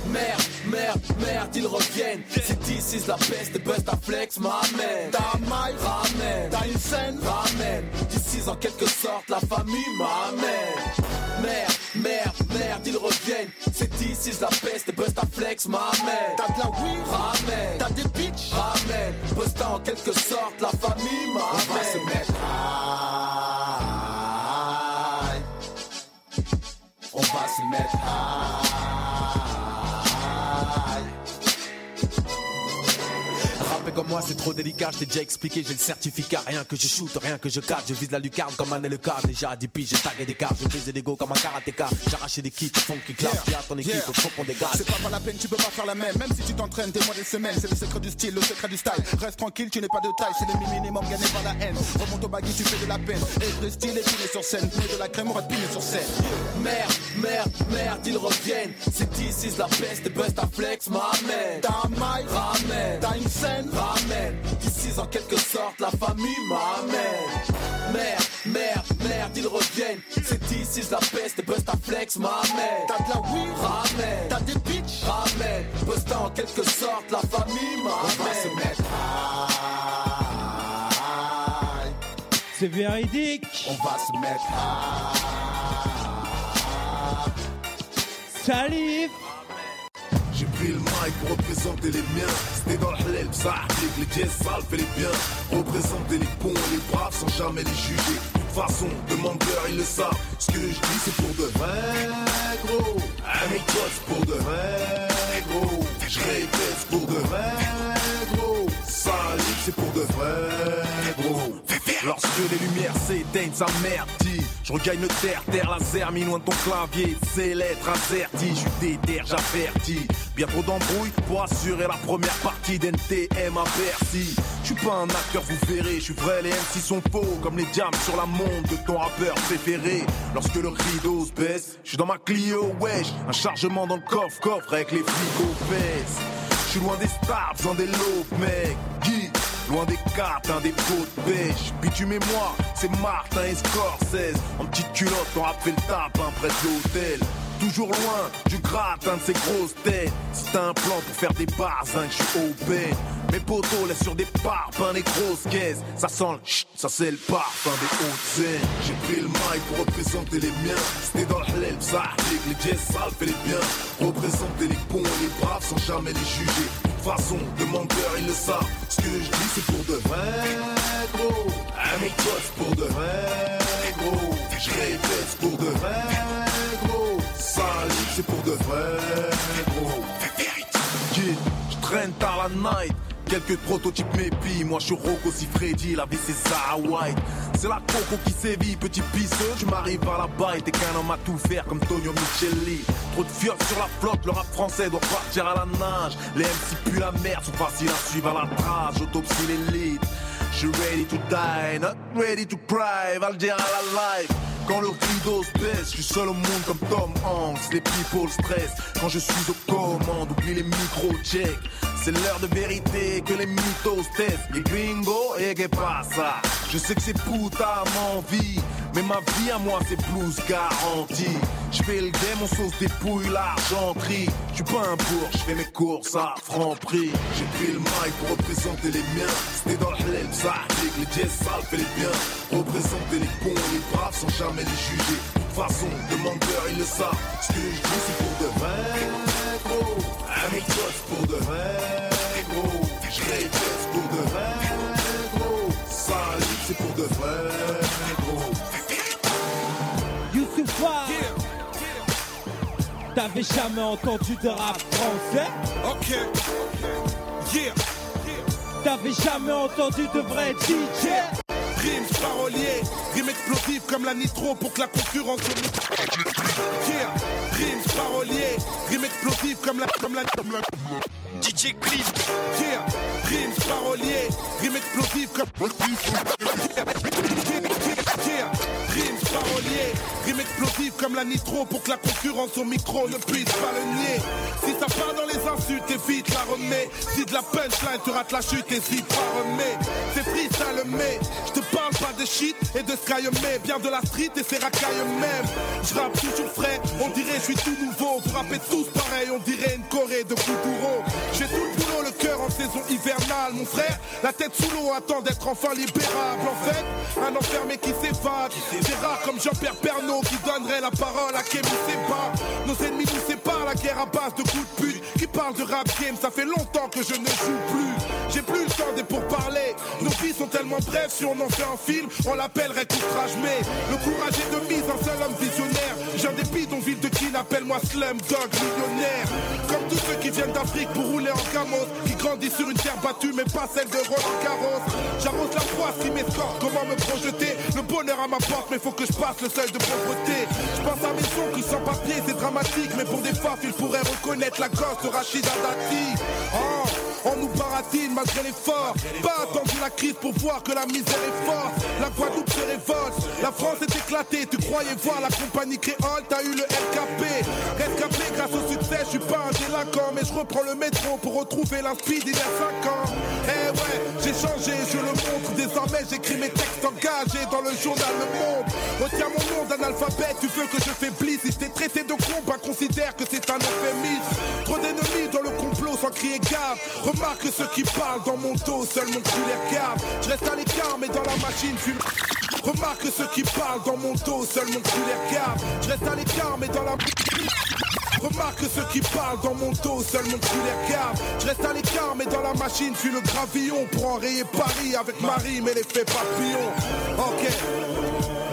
[SPEAKER 37] Merde, merde, merde, ils reviennent. C'est ici, la peste, bust à flex, m'amène.
[SPEAKER 36] Un mic,
[SPEAKER 37] ramène.
[SPEAKER 36] T'as une scène,
[SPEAKER 37] ramène. D'ici, en quelque sorte, la famille m'amène. Merde, merde, merde, ils reviennent. C'est ici, la peste, et bust à flex, m'amène.
[SPEAKER 36] T'as de la weed,
[SPEAKER 37] ramène.
[SPEAKER 36] T'as des bitches,
[SPEAKER 37] ramène. Bust en quelque sorte, la famille m'amène. Moi c'est trop délicat, je t'ai déjà expliqué, j'ai le certificat, rien que je shoot, rien que je cadre, je vise la lucarne comme un le quart, déjà à 10 piges, j'ai tagué des cartes, je brise des go comme un karatéka, j'ai arraché des kits, font qui clap, yeah. ton équipe, fond qu'on dégage.
[SPEAKER 36] C'est pas par la peine, tu peux pas faire la même. Même si tu t'entraînes des mois, des semaines, c'est le secret du style, le secret du style. Reste tranquille, tu n'es pas de taille, c'est le minimum gagné par la haine. Remonte au baggy, tu fais de la peine. Et vrai style, piné sur scène. Mais de la crème, on va te sur scène.
[SPEAKER 37] Merde, merde, merde, ils reviennent, c'est ici, la peste, bust à flex, m'amène.
[SPEAKER 36] T'as un mic,
[SPEAKER 37] ramène.
[SPEAKER 36] T'as une scène,
[SPEAKER 37] ramène. D'ici, en quelque sorte, la famille m'amène. Merde, merde, merde, ils reviennent, c'est ici, la peste, et bust à flex, m'amène.
[SPEAKER 36] T'as de la weed,
[SPEAKER 37] ramène.
[SPEAKER 36] T'as des bitches,
[SPEAKER 37] ramène. Bust en quelque sorte, la famille m'amène.
[SPEAKER 36] On va se mettre high.
[SPEAKER 38] C'est véridique.
[SPEAKER 36] On va se mettre high.
[SPEAKER 38] Salif.
[SPEAKER 31] Pris le mic pour représenter les miens. C'était dans le ça applique les jazz sales, fait les biens. Représenter les bons et les braves sans jamais les juger. De toute façon, demandeurs, ils le savent. Ce que je dis, c'est pour de vrai, gros. C'est pour de vrai, gros. Je répète, pour de vrai, gros. Salif, c'est pour de vrai, gros.
[SPEAKER 39] Lorsque les lumières s'éteignent, sa mère dit Je regagne le terre, terre laser, mis loin de ton clavier. Ces lettres incerties, je suis déter, j'avertis Bien trop d'embrouilles pour assurer la première partie d'NTM à Bercy Je suis pas un acteur, vous verrez, je suis vrai, les MC sont faux Comme les diams sur la montre de ton rappeur préféré. Lorsque le rideau se baisse, je suis dans ma Clio, wesh. Un chargement dans le coffre, coffre avec les frigos baisse Je suis loin des stars, besoin des lots, mec Loin des cartes, un des pots de pêche. Bitume et moi, c'est Martin et Scorsese. En petite culotte, on fait le tapin près de l'hôtel. Toujours loin du gratin de ces grosses têtes. T'as un plan pour faire des bars, hein, je suis open. Mes potos laissent sur des parpaings les grosses caisses. Ça sent le chut, ça c'est le parfum des hautes scènes.
[SPEAKER 31] J'ai pris le mic pour représenter les miens. C'était dans le halal, ça les jazz sales, fait les biens. Représenter les bons et les braves sans jamais les juger. Façon, demandeurs, ils le savent. Ce que je dis, c'est pour de vrai, gros. Amico, c'est pour de vrai, gros. Je répète, pour de vrai, gros. Salif, c'est pour de vrai, gros.
[SPEAKER 39] Kid, je traîne tard la night.
[SPEAKER 31] Quelques prototypes mépi. Moi je suis Rocco si Freddy, la vie c'est Sarah White. C'est la coco qui sévit, petit pisseux, je m'arrive à la baille. T'es qu'un homme à tout faire comme Tonio Micheli. Trop de fiottes sur la flotte, le rap français doit partir à la nage. Les MC puent la merde, sont faciles à suivre à la trace. J'autopsie l'élite. Je suis ready to die, not ready to cry. Va le dire à la live. Quand le rideau se baisse, je suis seul au monde comme Tom Hanks. Les people stress quand je suis aux commandes. Oublie les micro-checks. C'est l'heure de vérité que les mythos testent. Les gringos, et que pasa. Je sais que c'est puta m'envie. Mais ma vie à moi c'est blues garanti. Je fais le game, on sauce des pouilles, l'argenterie suis pas un bourg, je fais mes courses à franc prix
[SPEAKER 40] J'ai pris le mic pour représenter les miens. C'était dans le halal, ça les jazz sales fait les biens. Représenter les bons et les braves sans jamais les juger. De toute façon, demandeur ils le savent Ce que je c'est pour de vrai Pour de vrai gros. Je pour de vrai gros. C'est pour de vrai gros.
[SPEAKER 30] T'avais jamais entendu de rap français?
[SPEAKER 5] Ok. Yeah.
[SPEAKER 30] T'avais jamais entendu de vrai DJ
[SPEAKER 5] Rimes parolier, rime explosive comme la nitro pour que la concurrence Yeah, rimes parolier, rime explosive comme la comme la comme la. DJ Clean. Yeah, rimes parolier, rime explosive comme. Yeah, rimes rime explosive comme la nitro pour que la concurrence au micro ne puisse pas le nier. Si ça part dans les insultes, évite la remets. Si de la punchline, tu rates la chute, hésite pas remets. C'est freestyle mais je te parle pas de shit et de sky mais bien de la street et c'est racailles même. Je rappe toujours frais, on dirait je suis tout nouveau. Vous rappez tous pareil, on dirait une Corée de Kuduro. J'ai tout saison hivernale, mon frère. La tête sous l'eau attend d'être enfin libérable. En fait, un enfermé qui s'évade. C'est rare comme Jean-Pierre Pernaud qui donnerait la parole à Kémy Seba. Nos ennemis nous séparent, la guerre à base de coups de pute. Qui parle de rap game, ça fait longtemps que je ne joue plus. J'ai plus le temps des pourparlers. Nos vies sont tellement brèves, si on en fait un film, on l'appellerait outrage. Mais le courage est de mise, un seul homme visionnaire. J'ai des bidonvilles de qui appelle-moi Slum Dog millionnaire. Comme tous ceux qui viennent d'Afrique pour rouler en camos, qui grandissent sur une terre battue, mais pas celle de Roland Garros. J'arrose la foi qui m'escorte, comment me projeter? Le bonheur à ma porte, mais faut que je passe le seuil de pauvreté. Je pense à mes sons qui sans papier, c'est dramatique, mais pour des faf, il pourrait reconnaître la gosse de Rachid Dati. Oh, on nous baratine malgré l'effort. Pas attendu la crise pour voir que la misère est forte. La Guadeloupe se révolte, la France est éclatée. Tu croyais voir la compagnie t'as eu le LKP. Rescapé grâce au succès, je suis pas un délinquant, mais je reprends le métro pour retrouver l'inspi d'il y a 5 ans. Eh ouais, j'ai changé, je le montre. Désormais, j'écris mes textes engagés dans le journal Le Monde. Retiens mon nom d'analphabète, tu veux que je faiblisse. Si je t'ai traité de con, bah considère que c'est un euphémisme. Trop d'ennemis dans le complot sans crier gaffe. Remarque ceux qui parlent dans mon dos, seul mon cul les regarde. Je reste à l'écart, mais dans la machine, fume. Remarque ceux qui parlent dans mon dos, seul mon cul les regarde. Je reste à l'écart, mais dans la. Remarque ceux qui parlent dans mon dos, seul mon cul les regarde. Je reste à l'écart, mais dans la machine, fuis le gravillon pour enrayer Paris avec Marie, mais l'effet papillon. Ok.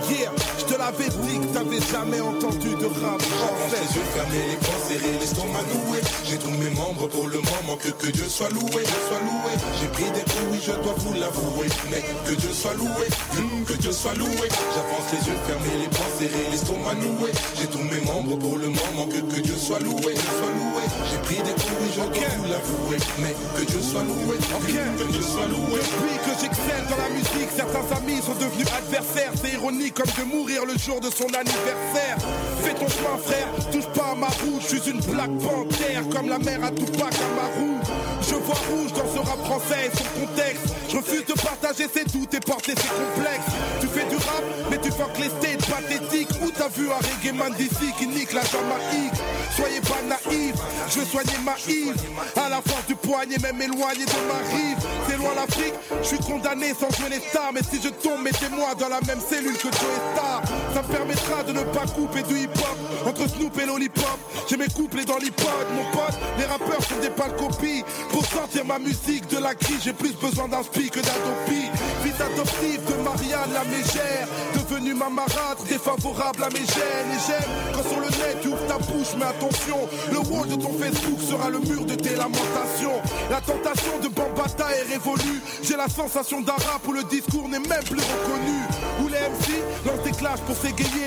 [SPEAKER 5] Yeah, je te l'avais dit que t'avais jamais entendu de rap français.
[SPEAKER 35] Les yeux fermés, les poings serrés, l'estomac noué. J'ai tous mes membres pour le moment, que, que Dieu soit loué, Dieu soit loué. J'ai pris des coups, oui, je dois vous l'avouer. Mais que Dieu soit loué, hum, que Dieu soit loué. J'avance les yeux fermés, les poings serrés, l'estomac noué. J'ai tous mes membres pour le moment, que, que Dieu soit loué, Dieu soit loué. J'ai pris des coups, oui, je dois vous l'avouer. Mais que Dieu soit loué, hum, que Dieu soit loué.
[SPEAKER 5] Depuis que j'excelle dans la musique, certains amis sont devenus adversaires. C'est ironique comme de mourir le jour de son anniversaire. Fais ton chemin, frère, touche pas à ma roue. Je suis une black panthère comme la mère à Tupac Amaru. Je vois rouge dans ce rap français son contexte. Je refuse de partager ses doutes et porter ses complexes. Tu fais du rap, mais tu fuck les states pathétiques. Où t'as vu un reggae man d'ici qui nique la Jamaïque? Soyez pas naïfs, je veux soigner ma Yves. À la force du poignet, même éloigné de ma rive. C'est loin l'Afrique, je suis condamné sans jouer les stars. Mais si je tombe, mettez-moi dans la même cellule que Joe Star. Ça permettra de ne pas couper du hip-hop entre Snoop et Lollipop. J'ai mes couplets dans l'iPod, mon pote. Les rappeurs sont des pâles copies. Pour sentir ma musique de la crise, j'ai plus besoin d'un spi que d'Adopi. Fils adoptif de Marianne la mégère. Devenue ma marâtre, défavorable à mes gènes. Et j'aime quand sur le net tu ouvres ta bouche, mais attention, le wall de ton Facebook sera le mur de tes lamentations. La tentation de Bambata est révolue. J'ai la sensation d'un rap où le discours n'est même plus reconnu. Où les MC lancent des clashs pour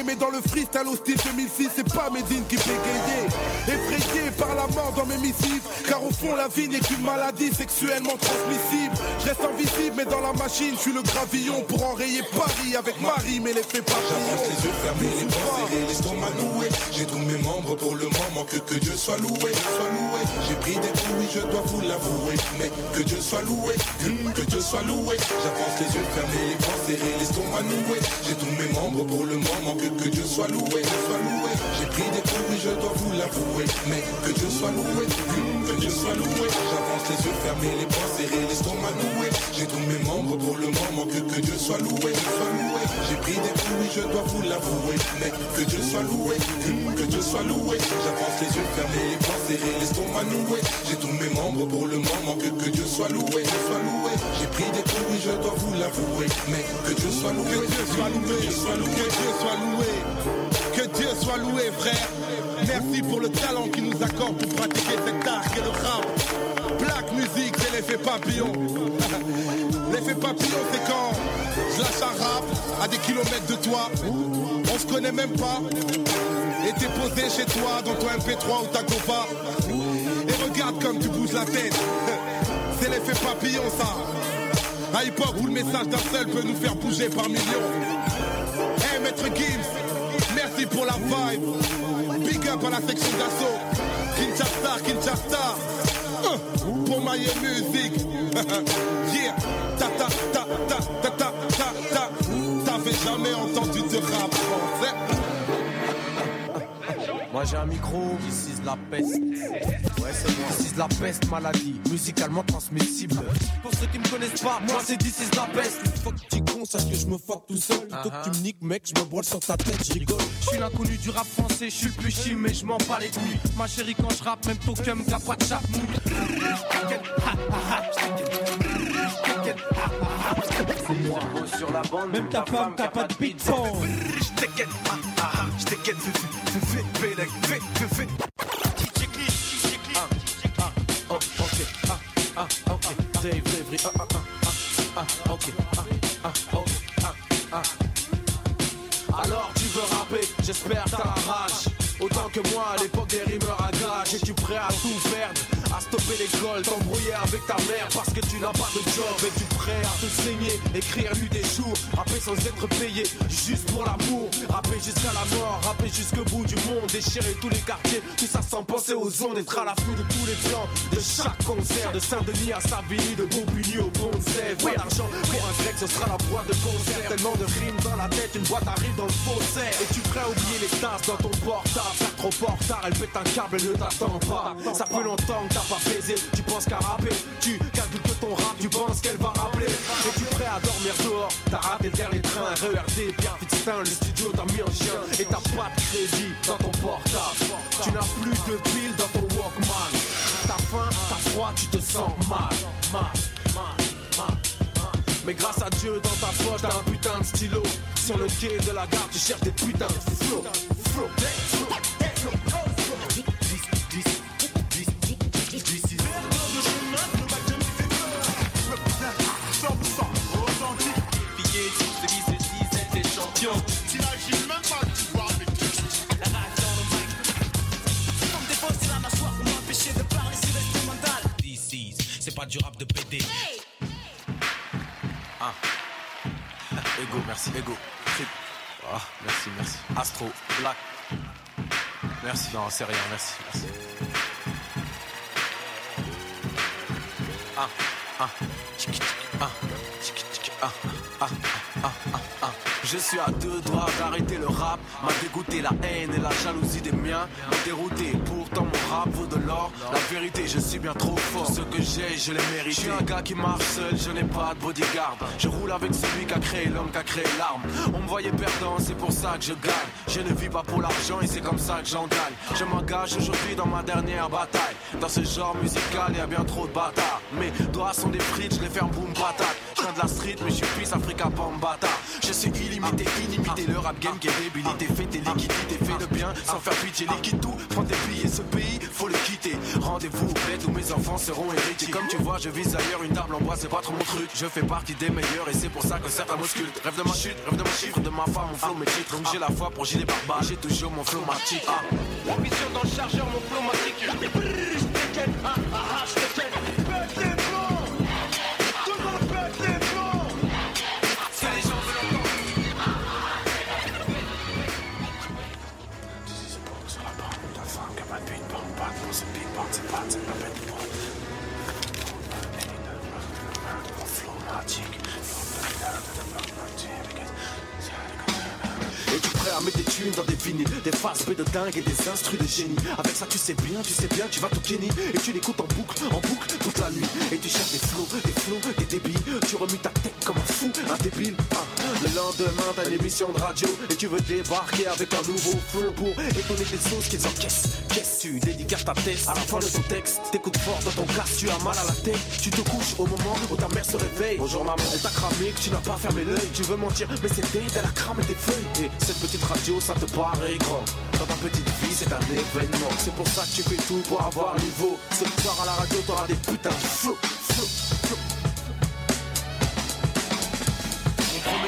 [SPEAKER 5] Mais dans le freestyle au style 2006, c'est pas Medine qui gayer. Effrayé par la mort dans mes missives. Car au fond, la vie n'est qu'une maladie sexuellement transmissible. Je reste invisible, mais dans la machine, je suis le gravillon pour enrayer Paris avec Marie, mais les faits pas
[SPEAKER 35] J'avance les yeux fermés, les bras serrés, l'estomac noué. J'ai tous mes membres pour le moment, que, que Dieu soit loué, soit loué. J'ai pris des coups, oui, je dois vous l'avouer. Mais que Dieu soit loué, que, que Dieu soit loué. J'avance les yeux fermés, les bras serrés, l'estomac noué. J'ai tous mes membres pour le moment, que, Dieu soit loué, soit loué. J'ai pris des coups, oui, je dois vous l'avouer. Mais que Dieu soit loué, que Dieu soit loué. J'avance les yeux fermés, les bras serrés, l'estomac noué. J'ai tous mes membres pour le moment, que, Dieu soit loué, soit loué. J'ai pris des coups, oui, je dois vous l'avouer. Mais que Dieu soit loué, que, Dieu soit loué. J'avance les yeux fermés, les bras serrés, l'estomac noué. J'ai tous mes membres pour le moment, que, Dieu soit loué, soit loué. J'ai pris des coups, oui, je dois vous l'avouer. Mais que Dieu soit loué,
[SPEAKER 5] que Dieu soit loué,
[SPEAKER 35] que soit loué.
[SPEAKER 5] Loué. Que Dieu soit loué, frère. Merci pour le talent qu'il nous accorde pour pratiquer cet art qu'est le rap. Black music, c'est l'effet papillon. [LAUGHS] L'effet papillon, c'est quand je lâche un rap à des kilomètres de toi. On se connaît même pas. Et t'es posé chez toi dans ton MP3 ou ta Gova. Et regarde comme tu bouges la tête. [LAUGHS] C'est l'effet papillon, ça. À l'époque où le message d'un seul peut nous faire bouger par millions. Merci pour la vibe. Big up à la section d'assaut. Kinshasa, Kinshasa. Uh, pour my music. [LAUGHS] yeah. Ta ta ta ta ta ta ta ta. T'avais jamais entendu de rap français.
[SPEAKER 37] Moi j'ai un micro, ici la peste. Ouais, c'est moi. Ici la peste, maladie, musicalement transmissible. Pour ceux qui me connaissent pas, moi c'est d'ici la peste. Fuck petit con, sache que je me fuck tout seul. Plutôt que tu me niques, mec, je me brûle sur ta tête, je rigole. Je suis l'inconnu du rap français, je suis le plus chim, mais je m'en bats les couilles. Ma chérie, quand je rappe, même ton cum, t'as pas de mouille.
[SPEAKER 41] C'est sur la bande.
[SPEAKER 21] Même ta femme, t'as pas de beat
[SPEAKER 41] fais.
[SPEAKER 37] Alors tu veux rapper, j'espère t'arraches. Autant que moi l'époque des rimeurs à gage, et tu prêt à tout perdre à stopper l'école, t'embrouiller avec ta mère parce que tu n'as pas de job. Es-tu prêt à te saigner, écrire lui des jours, rapper sans être payé, juste pour l'amour. Rapper jusqu'à la mort, rapper jusqu'au bout du monde, déchirer tous les quartiers, tout ça sans penser aux ondes, être à l'affût de tous les plans, de chaque concert, de Saint-Denis à Savigny, de Bobigny au Bonzève. Oui, l'argent pour un grec, ce sera la boîte de concert. Tellement de rimes dans la tête, une boîte arrive dans le faussaire. Es-tu prêt à oublier les tasses dans ton portable Faire trop fort tard, elle pète un câble, elle ne t'attend pas. Ça fait longtemps que t'as pas baisé, tu penses qu'à rapper, tu calcules que ton rap, tu penses qu'elle va rappeler. Es-tu prêt à dormir dehors T'as raté le dernier train, RERD, Pierre Fitztin, le studio t'a mis en chien. Et t'as pas de crédit dans ton portable. Tu n'as plus de pile dans ton Walkman. T'as faim, t'as froid, tu te sens mal, mal, mal, mal. Mais grâce à Dieu, dans ta poche, t'as un putain de stylo. Sur le quai de la gare, tu cherches des putains de
[SPEAKER 42] pas
[SPEAKER 43] du rap de PD.
[SPEAKER 37] Ah. [LAUGHS] Ego, merci, Ego. Ah, merci, merci. Astro, Black. Merci, non, c'est rien, merci, merci. Ah, ah, ah, tchiki, ah, ah, ah, ah, ah. Je suis à deux doigts d'arrêter le rap. M'a dégoûté la haine et la jalousie des miens. M'a dérouté, pourtant mon rap vaut de l'or. La vérité, je suis bien trop fort. Ce que j'ai, je l'ai mérité. Je suis un gars qui marche seul, je n'ai pas de bodyguard. Je roule avec celui qui a créé l'homme qui a créé l'arme. On me voyait perdant, c'est pour ça que je gagne. Je ne vis pas pour l'argent et c'est comme ça que j'en gagne. Je m'engage aujourd'hui dans ma dernière bataille. Dans ce genre musical, il y a bien trop de bâtards. Mes doigts sont des frites, je les ferme boum patate. Train de la street, mais je suis fils Africa Bambata. Je suis illimité, inimité, le rap game qui est débilité. Fais tes liquidités, fais le bien sans faire pitié. Liquide tout, prends tes billets, ce pays, faut le quitter. Rendez-vous au bled où mes enfants seront héritiers. Comme tu vois, je vise ailleurs, une table en bois, c'est pas trop mon truc. Je fais partie des meilleurs et c'est pour ça que certains m'auscultent. Rêve de ma chute, rêve de mon chiffre, de ma femme, mon flow, mes titres. Donc j'ai la foi pour gilet barbare, j'ai toujours mon flow matique. Ah.
[SPEAKER 21] Dans le chargeur, mon flow matricule.
[SPEAKER 37] Des thunes dans des vinyles Des faces de dingue et des instrus de génie. Avec ça tu sais bien, tu sais bien, tu vas tout kenny Et tu l'écoutes en boucle, en boucle toute la nuit. Et tu cherches des flots, des flots, des débits. Tu remues ta tête comme un fou, un débile. Ah, Le lendemain t'as une émission de radio Et tu veux débarquer avec un nouveau flow Pour étonner des sauces qu'ils encaissent Qu'est-ce tu dédicaces ta tête à la fin de ton texte T'écoutes fort dans ton casque, tu as mal à la tête. Tu te couches au moment où ta mère se réveille. Bonjour maman, elle t'a cramé que tu n'as pas fermé l'œil. Tu veux mentir, mais dead, elle a cramé tes feuilles. Et cette petite radio, ça te paraît grand. Dans ta petite vie, c'est un événement. C'est pour ça que tu fais tout pour avoir niveau. Ce soir à la radio, t'auras des putains de flow, flow, flow.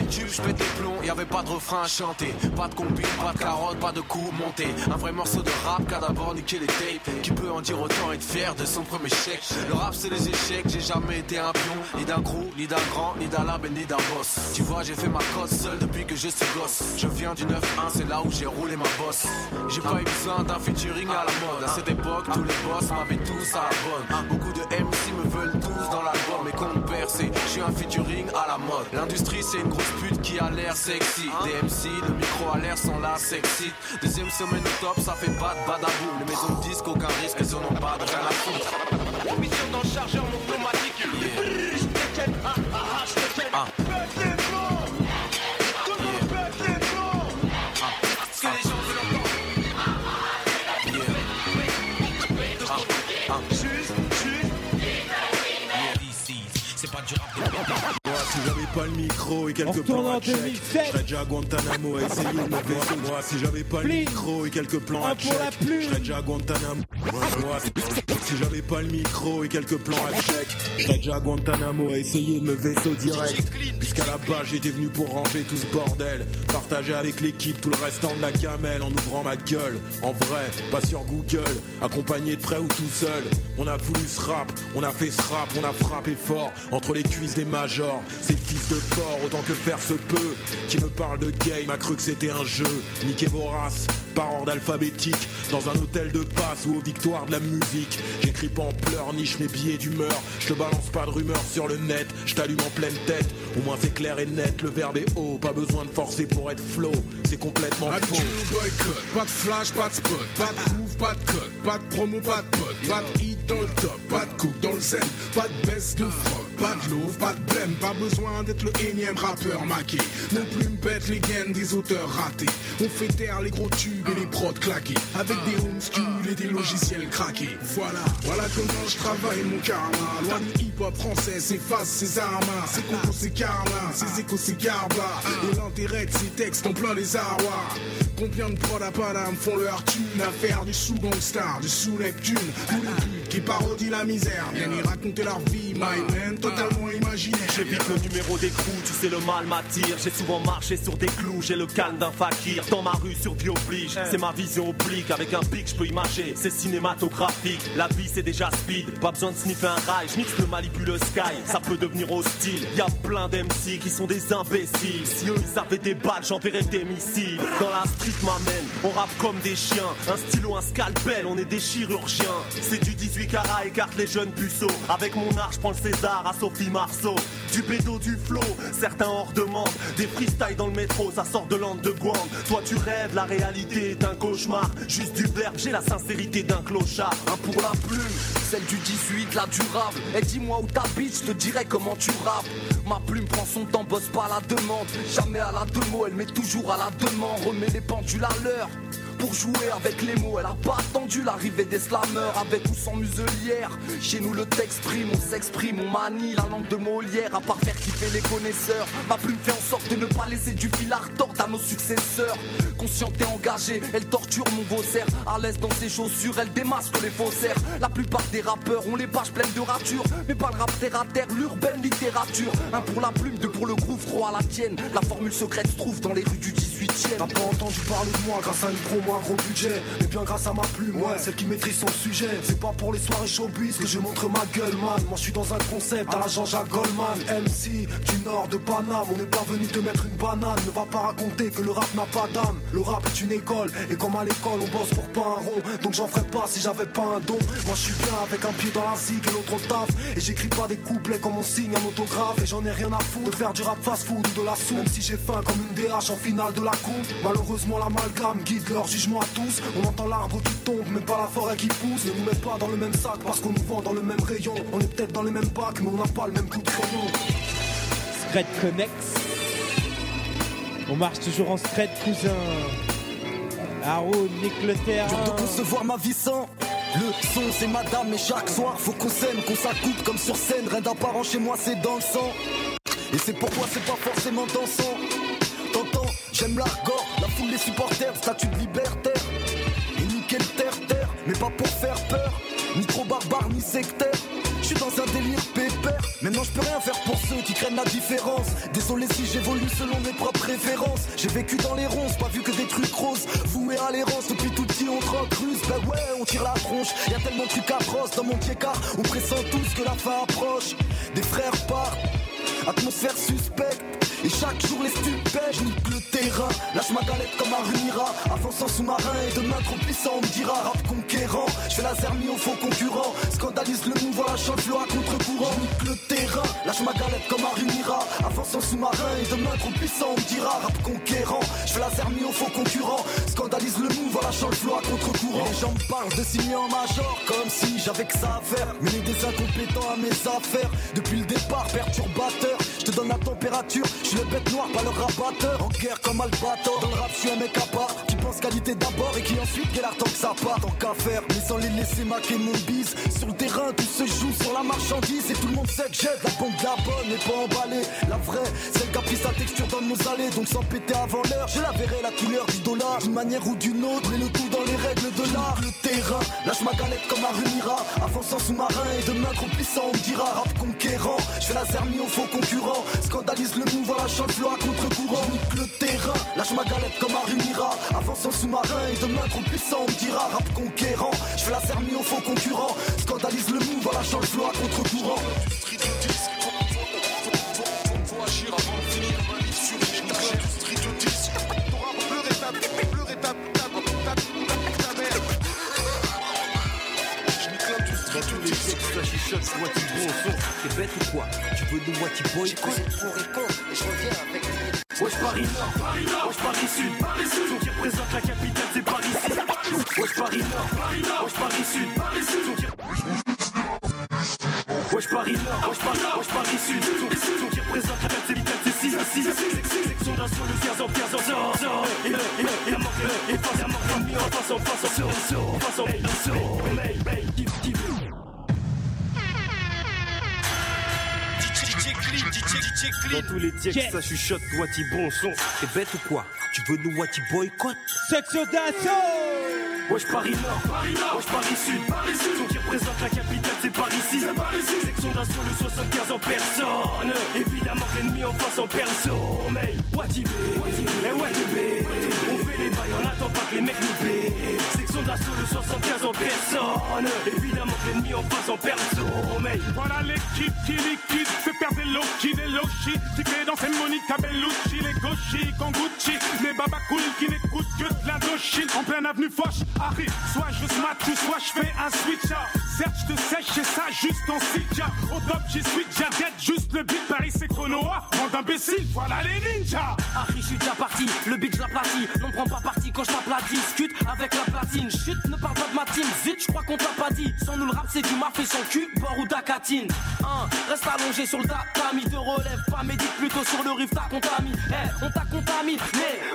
[SPEAKER 37] Premier tube, je les plombs, y'avait pas de refrain à chanter. Pas de combine, pas de carotte, pas de coups montés. Un vrai morceau de rap qui a d'abord niqué les tapes. Qui peut en dire autant être fier de son premier chèque. Le rap c'est les échecs, j'ai jamais été un pion Ni d'un crew, ni d'un grand, ni d'un lab, ni d'un boss. Tu vois j'ai fait ma cause seul depuis que je suis gosse. Je viens du 9-1, c'est là où j'ai roulé ma bosse. J'ai pas eu besoin d'un featuring à la mode. À cette époque, tous les boss m'avaient tous à la bonne. Beaucoup de MC me veulent tous dans l'album. Et compte je suis un featuring à la mode. L'industrie c'est une grosse pute qui a l'air sexy. Des MC, le micro a l'air sont là sexy. Deuxième semaine au top, ça fait de badaboum Les maisons de disques, aucun risque, elles en ont pas de rien à foutre.
[SPEAKER 21] Dans le chargeur, mon
[SPEAKER 44] pas
[SPEAKER 20] le micro et quelques plans à check,
[SPEAKER 38] 2007.
[SPEAKER 20] je serais déjà à Guantanamo à essayer de me. Moi, si j'avais pas le micro et quelques plans à check,
[SPEAKER 38] la plume.
[SPEAKER 20] je serais déjà à Guantanamo. Si- j'avais pas le micro et quelques plans à check, serais déjà à Guantanamo à essayer de me vaisseau direct. Puisqu'à la base, j'étais venu pour ranger tout ce bordel, partager avec l'équipe tout le restant de la gamelle en ouvrant ma gueule. En vrai, pas sur Google, accompagné de frères ou tout seul. On a voulu ce rap, on a fait ce rap, on a frappé fort entre les cuisses des majors. Ces fils de porc, autant que faire se peut, qui me parle de game, a cru que c'était un jeu. Niquez vos races, par ordre alphabétique, dans un hôtel de passe ou aux victoires de la musique. J'écris pas en pleurs, niche mes billets d'humeur. Je te balance pas de rumeurs sur le net, je t'allume en pleine tête. Au moins c'est clair et net, le verbe est haut, pas besoin de forcer pour être flow. C'est complètement faux.
[SPEAKER 45] Boycott, pas de flash, pas de spot, pas de groove, pas de code, pas de promo, pas de pote, pas de hit dans le top, pas de coupe dans le zen, pas de baisse de froc, pas de love, pas de blême, pas besoin d'être le énième rappeur maqué. Nos plumes pètent les gaines des auteurs ratés. On fait taire les gros tubes et les prods claqués, avec des home schools et des logiciels craqués. Voilà, voilà comment je travaille mon karma. Loin du hip hop français, s'efface ses armes. Ses compos, ses karma, ses échos, ses garbas. Et l'intérêt de ces textes en plein les arroirs. Combien de prod à Paname font leur thune à faire du sous-gangstar, du sous-Neptune Tous les putes qui parodient la misère viennent y raconter leur vie, my man, totalement imaginaire
[SPEAKER 30] J'évite le numéro d'écrou, tu sais le mal m'attire. J'ai souvent marché sur des clous, j'ai le calme d'un fakir. Dans ma rue sur oblige, c'est ma vision oblique. Avec un pic je peux imager, c'est cinématographique. La vie c'est déjà speed, pas besoin de sniffer un rail. Je mixe le Malibu le sky, ça peut devenir hostile. Y a plein d'MC qui sont des imbéciles. Si eux ils avaient des balles, j'enverrais des missiles. Dans la street m'amène, on rappe comme des chiens. Un stylo, un scalpel, on est des chirurgiens C'est du 18 carats, écarte les jeunes puceaux. Avec mon art, je prends le César Sophie Marceau Du bédo, du flow, certains hors demande Des freestyles dans le métro, ça sort de Guam Toi tu rêves, la réalité est un cauchemar Juste du verbe, j'ai la sincérité d'un clochard
[SPEAKER 46] Un pour la plume, celle du 18, la durable. Et dis-moi où t'habites, je te dirai comment tu rappes. Ma plume prend son temps, bosse pas à la demande. Jamais à la demo, elle met toujours à la demande. Remets les pendules à l'heure. Pour jouer avec les mots. Elle a pas attendu l'arrivée des slammeurs avec ou sans muselière. Chez nous, le texte prime, on s'exprime, on manie la langue de Molière. À part faire kiffer les connaisseurs, ma plume fait en sorte de ne pas laisser du fil à retordre à nos successeurs. Consciente et engagée, elle torture mon vaussaire. À l'aise dans ses chaussures, elle démasque les faussaires. La plupart des rappeurs ont les pages pleines de ratures, mais pas le rap terre à terre, l'urbaine littérature. Un pour la plume, deux pour le groove, trois à la tienne. La formule secrète se trouve dans les rues du 18ème.
[SPEAKER 47] T'as pas entendu parler de moi grâce à une promo, un gros budget. Mais bien grâce à ma plume, ouais, celle qui maîtrise son sujet. C'est pas pour les soirées showbiz que je montre ma gueule, man. Moi, je suis dans un concept à la Jean-Jacques Goldman. MC du nord de Paname, on n'est pas venu te mettre une banane. Ne va pas raconter que le rap n'a pas d'âme. Le rap est une école, et comme à l'école, on bosse pour pas un rond. Donc j'en ferais pas si j'avais pas un don. Moi, je suis bien avec un pied dans la zig et l'autre au taf. Et j'écris pas des couplets comme on signe un autographe. Et j'en ai rien à foutre de faire du rap fast food ou de la soupe. Même si j'ai faim comme une DH en finale de la coupe. Malheureusement, l'amalgame guide leur jugement à tous. On entend l'arbre qui tombe, mais pas la forêt qui pousse. Ne nous met pas dans le même sac parce qu'on nous vend dans le même rayon. On est peut-être dans les mêmes bacs, mais on n'a pas le même coup de crayon.
[SPEAKER 38] Scred Connex. On marche toujours en scred, cousin. Haroun, nique le terrain.
[SPEAKER 46] Dur de concevoir ma vie sans le son, c'est madame, et chaque soir faut qu'on s'aime, qu'on s'accoupe comme sur scène. Rien d'apparent chez moi, c'est dans le sang. Et c'est pourquoi c'est pas forcément dansant. J'aime l'argot, la foule, les supporters, statut de libertaire. Et niquer le terre-terre, mais pas pour faire peur. Ni trop barbare, ni sectaire. Je dans un délire pépère. Maintenant, je peux rien faire pour ceux qui craignent la différence. Désolé si j'évolue selon mes propres préférences. J'ai vécu dans les ronces, pas vu que des trucs roses. Voué à l'errance, depuis tout petit, on recruse. Ben ouais, on tire la tronche. Y a tellement de trucs atroces dans mon car On pressent tous que la fin approche. Des frères partent, atmosphère suspecte. Et chaque jour les stupets, je nique le terrain. Lâche ma galette comme un rumira Avançant sous-marin et demain trop puissant On me dira rap conquérant. Je fais la zermie au faux concurrent Scandalise le mouvement, la chante à contre-courant. Nique le terrain. Lâche ma galette comme un rumira Avançant sous-marin et demain trop puissant On me dira rap conquérant. Je fais la zermie au faux concurrent Scandalise le mouvement, la chante à contre-courant. Les gens me parlent de signer en major Comme si j'avais que ça à faire. Mêler des incompétents à mes affaires. Depuis le départ perturbateur. Je te donne la température suis le bête noire, pas le rabatteur. En guerre comme Albator. Dans le rap, je suis un mec à part. Qui pense qualité d'abord et qui ensuite galère tant que ça part. Tant qu'à faire, mais sans les laisser maquer mon bise. Sur le terrain, tout se joue sur la marchandise. Et tout le monde sait que j'aide la bombe de la bonne et pas emballée. La vraie, celle qui a pris sa texture dans nos allées. Donc sans péter avant l'heure, je la verrai la couleur du dollar. D'une manière ou d'une autre, mais le tout dans les règles de l'art. Le terrain, lâche ma galette comme un rumira. Avançant sous-marin et demain trop puissant, on dira rap conquérant. Je fais la zermie au faux concurrent. Scandalise le mouvement, la chante à contre-courant. Nique le terrain, lâche ma galette comme un rumira. Avançant sous-marin et demain trop puissant, on dira rap conquérant. Je fais la zermie au faux concurrent. Scandalise le mouvement, la chante à contre-courant.
[SPEAKER 5] Faut agir avant de finir sur
[SPEAKER 48] son. T'es bête ou quoi Tu veux nous Wati Boy quoi
[SPEAKER 46] pour et contre, et je reviens avec
[SPEAKER 48] Wesh Paris Nord, Paris Nord, Wesh Paris Sud, Paris Sud, qui représente la capitale c'est Paris Sud. Wesh Paris Nord, Paris Nord, Wesh Paris Sud, Paris Sud, Wesh Paris Nord, Wesh Paris, Wesh Paris Sud, qui représente la capitale c'est 6 à 6 Section d'assaut de 15 ans, 15 ans, zor, zor, et le, et le, et la et face à manque d'ennemi en face, en face, en face, en face, en face, en face, Dans tous les textes, ça chuchote, Wati bon son. T'es bête ou quoi? Tu veux nous Wati boycott?
[SPEAKER 38] Section d'assaut
[SPEAKER 48] Wesh Paris Nord, Paris Nord, Wesh Paris Sud, Paris Sud, Son qui représente la capitale c'est Paris 6, Paris 6, section d'assaut le 75 en personne, évidemment que l'ennemi en face en perso, mais Watibé, et Watibé, on fait les bails, on attend pas que les mecs nous paient, section d'assaut le 75 en personne, évidemment que l'ennemi en face en perso, mais
[SPEAKER 49] Voilà l'équipe qui liquide, fait perdre des qui des low shit, qui fait danser Monica Bellucci, les gauchis, Kanguchi, les babacool qui n'écoutent que de l'Indochine, en pleine avenue Foch, arrive, soit je smack, soit je fais un switch up,
[SPEAKER 50] Certes, je te sèche, c'est ça, juste en sitja. Au top, j'y suis, j'adette juste le beat, Paris c'est Konoa. Bande d'imbéciles, voilà les ninjas.
[SPEAKER 6] Harry, je suis déjà parti, le beat, je l'aplatis. Non, prends pas parti quand je t'aplatis. Discute avec la platine. Chut, ne parle pas de ma team. Zut, je crois qu'on t'a pas dit. Sans nous le rap, c'est du mafé son cul, bord ou d'acatine. Hein, reste allongé sur le tatami. Te relève pas, médite plutôt sur le riff, t'as contaminé. Eh, on t'a contaminé.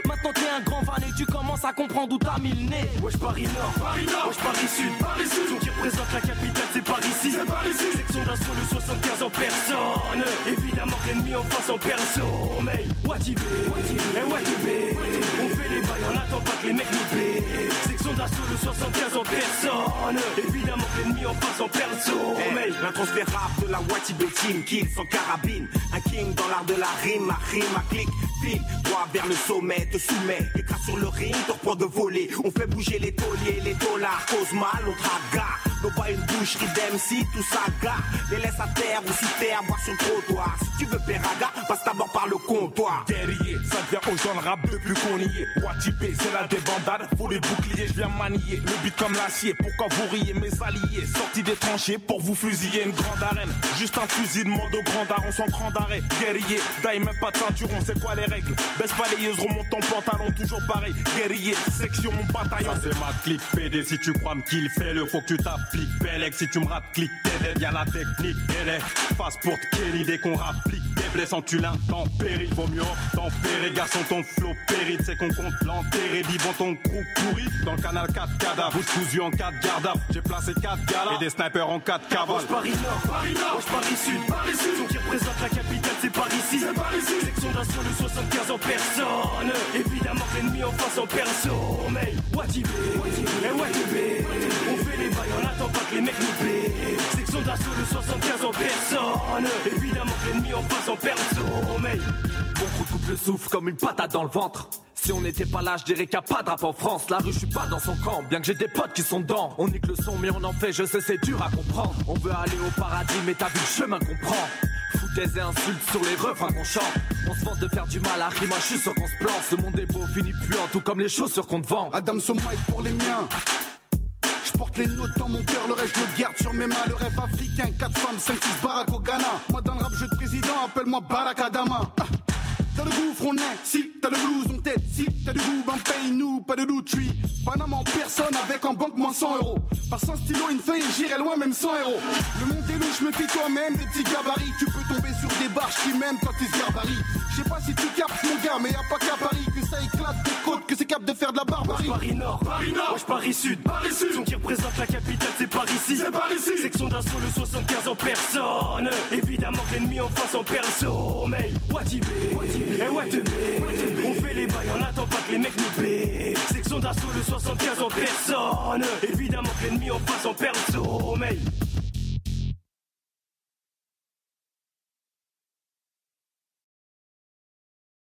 [SPEAKER 6] Maintenant t'es un grand fan et tu commences à comprendre où t'as mis le nez.
[SPEAKER 48] Wesh Paris Nord, Paris Nord, wesh Paris Sud, Paris Sud. Qui représente la capitale, c'est Paris ici, c'est Paris ici. Section d'assaut le 75 en personne. Évidemment que l'ennemi en face en personne. Mais Watibé, eh Watibé, on fait les bails, on attend pas que les mecs nous paient. Section d'assaut le 75 en personne. Évidemment que l'ennemi en face en personne.
[SPEAKER 51] Hey, L'intransférable de la Watibé Team, kill sans carabine. Un king dans l'art de la rime, à rime, à clic, file. Droit vers le sommet, te soumets. Écrase sur le ring, te reprend de voler. On fait bouger les tauliers, les dollars, cause mal, on tragarde. Nos pas une boucherie d'MC, tout ça gare. Les laisse à terre ou sous terre, boire sur le trottoir. Si tu veux Péraga, passe d'abord par le comptoir.
[SPEAKER 50] Guerrier, ça devient aux gens le rap depuis qu'on y est. Watibé, c'est la débandade, faut les boucliers, je viens manier. Le beat comme l'acier, pourquoi vous riez mes alliés? Sortis des tranchées pour vous fusiller une grande arène. Juste un fusil de mode au grand daron sans grand arrêt. Guerrier, d'aille même pas de ceinture, on sait quoi les règles. Baisse yeux, remonte ton pantalon, toujours pareil. Guerrier, section mon bataillon.
[SPEAKER 52] C'est ma clique PD, si tu crois me kill, fais-le, faut que tu t'appliques. Si tu me rates, clique, t'aides, y'a la technique, elle est face pour Kenny dès qu'on rapplique. Des blessants, tu l'intempéries, vaut mieux tempérer, garçon, ton flot périte, c'est qu'on compte l'enterrer, vivant ton trou pourri. Dans le canal 4 cadavres, cousu en 4 garde J'ai placé 4 galas et des snipers en 4 cavales.
[SPEAKER 48] Paris Nord, Paris Nord, Paris Sud, Paris Sud. Qui représente la capitale, c'est Paris ici, c'est Paris ici. Section d'assaut le 75 en personne. Évidemment que l'ennemi en face en personne. Mais Watibé, eh Watibé, on fait les bails, on attend pas que les mecs nous paient. D'assaut le 75 en personne. Évidemment que l'ennemi en face en personne. Mais
[SPEAKER 37] Beaucoup de couple le souffle comme une patate dans le ventre. Si on n'était pas là, je dirais qu'il n'y a pas de rap en France. La rue, je suis pas dans son camp, bien que j'ai des potes qui sont dedans. On nique le son, mais on en fait, je sais, c'est dur à comprendre. On veut aller au paradis, mais t'as vu le chemin qu'on prend. Foutaise et insultes sur les refrains qu'on chante. On se vante de faire du mal à moi je suis sûr qu'on se plante. Ce monde est beau, fini puant, tout comme les chaussures qu'on te vend.
[SPEAKER 4] Adam son mic pour les miens. Je porte les notes dans mon cœur, le reste je le garde sur mes mains. Le rêve africain, 4 femmes, 5, 6 barack au Ghana. Moi dans le rap, jeu de président, appelle-moi Barack Adama. Ah. T'as le gouffre, on est, si t'as le blues, on t'aide, si t'as du goût, ben paye-nous, pas de doute, je suis Panama en personne avec en banque moins 100 euros. Par 100 stylo, une feuille, j'irai loin, même 100 euros. Le monde est louche, me fais toi-même des petits gabarits. Tu peux tomber sur des barges qui m'aiment quand ils se gabarits. Je sais pas si tu captes, mon gars, mais y a pas qu'à Paris ça éclate des côtes, que c'est cap de faire de la barbarie.
[SPEAKER 48] Paris Nord, Paris Nord, wesh Paris Sud, Paris Sud. Son qui représente la capitale, c'est Paris ici, c'est Paris ici. Section d'assaut le 75 en personne. Évidemment que l'ennemi en face en personne. Mais Watibé, eh Watibé, on fait les bails, on attend pas que les mecs nous paient. Section d'assaut le 75 en personne. Évidemment que l'ennemi en face en personne. Mais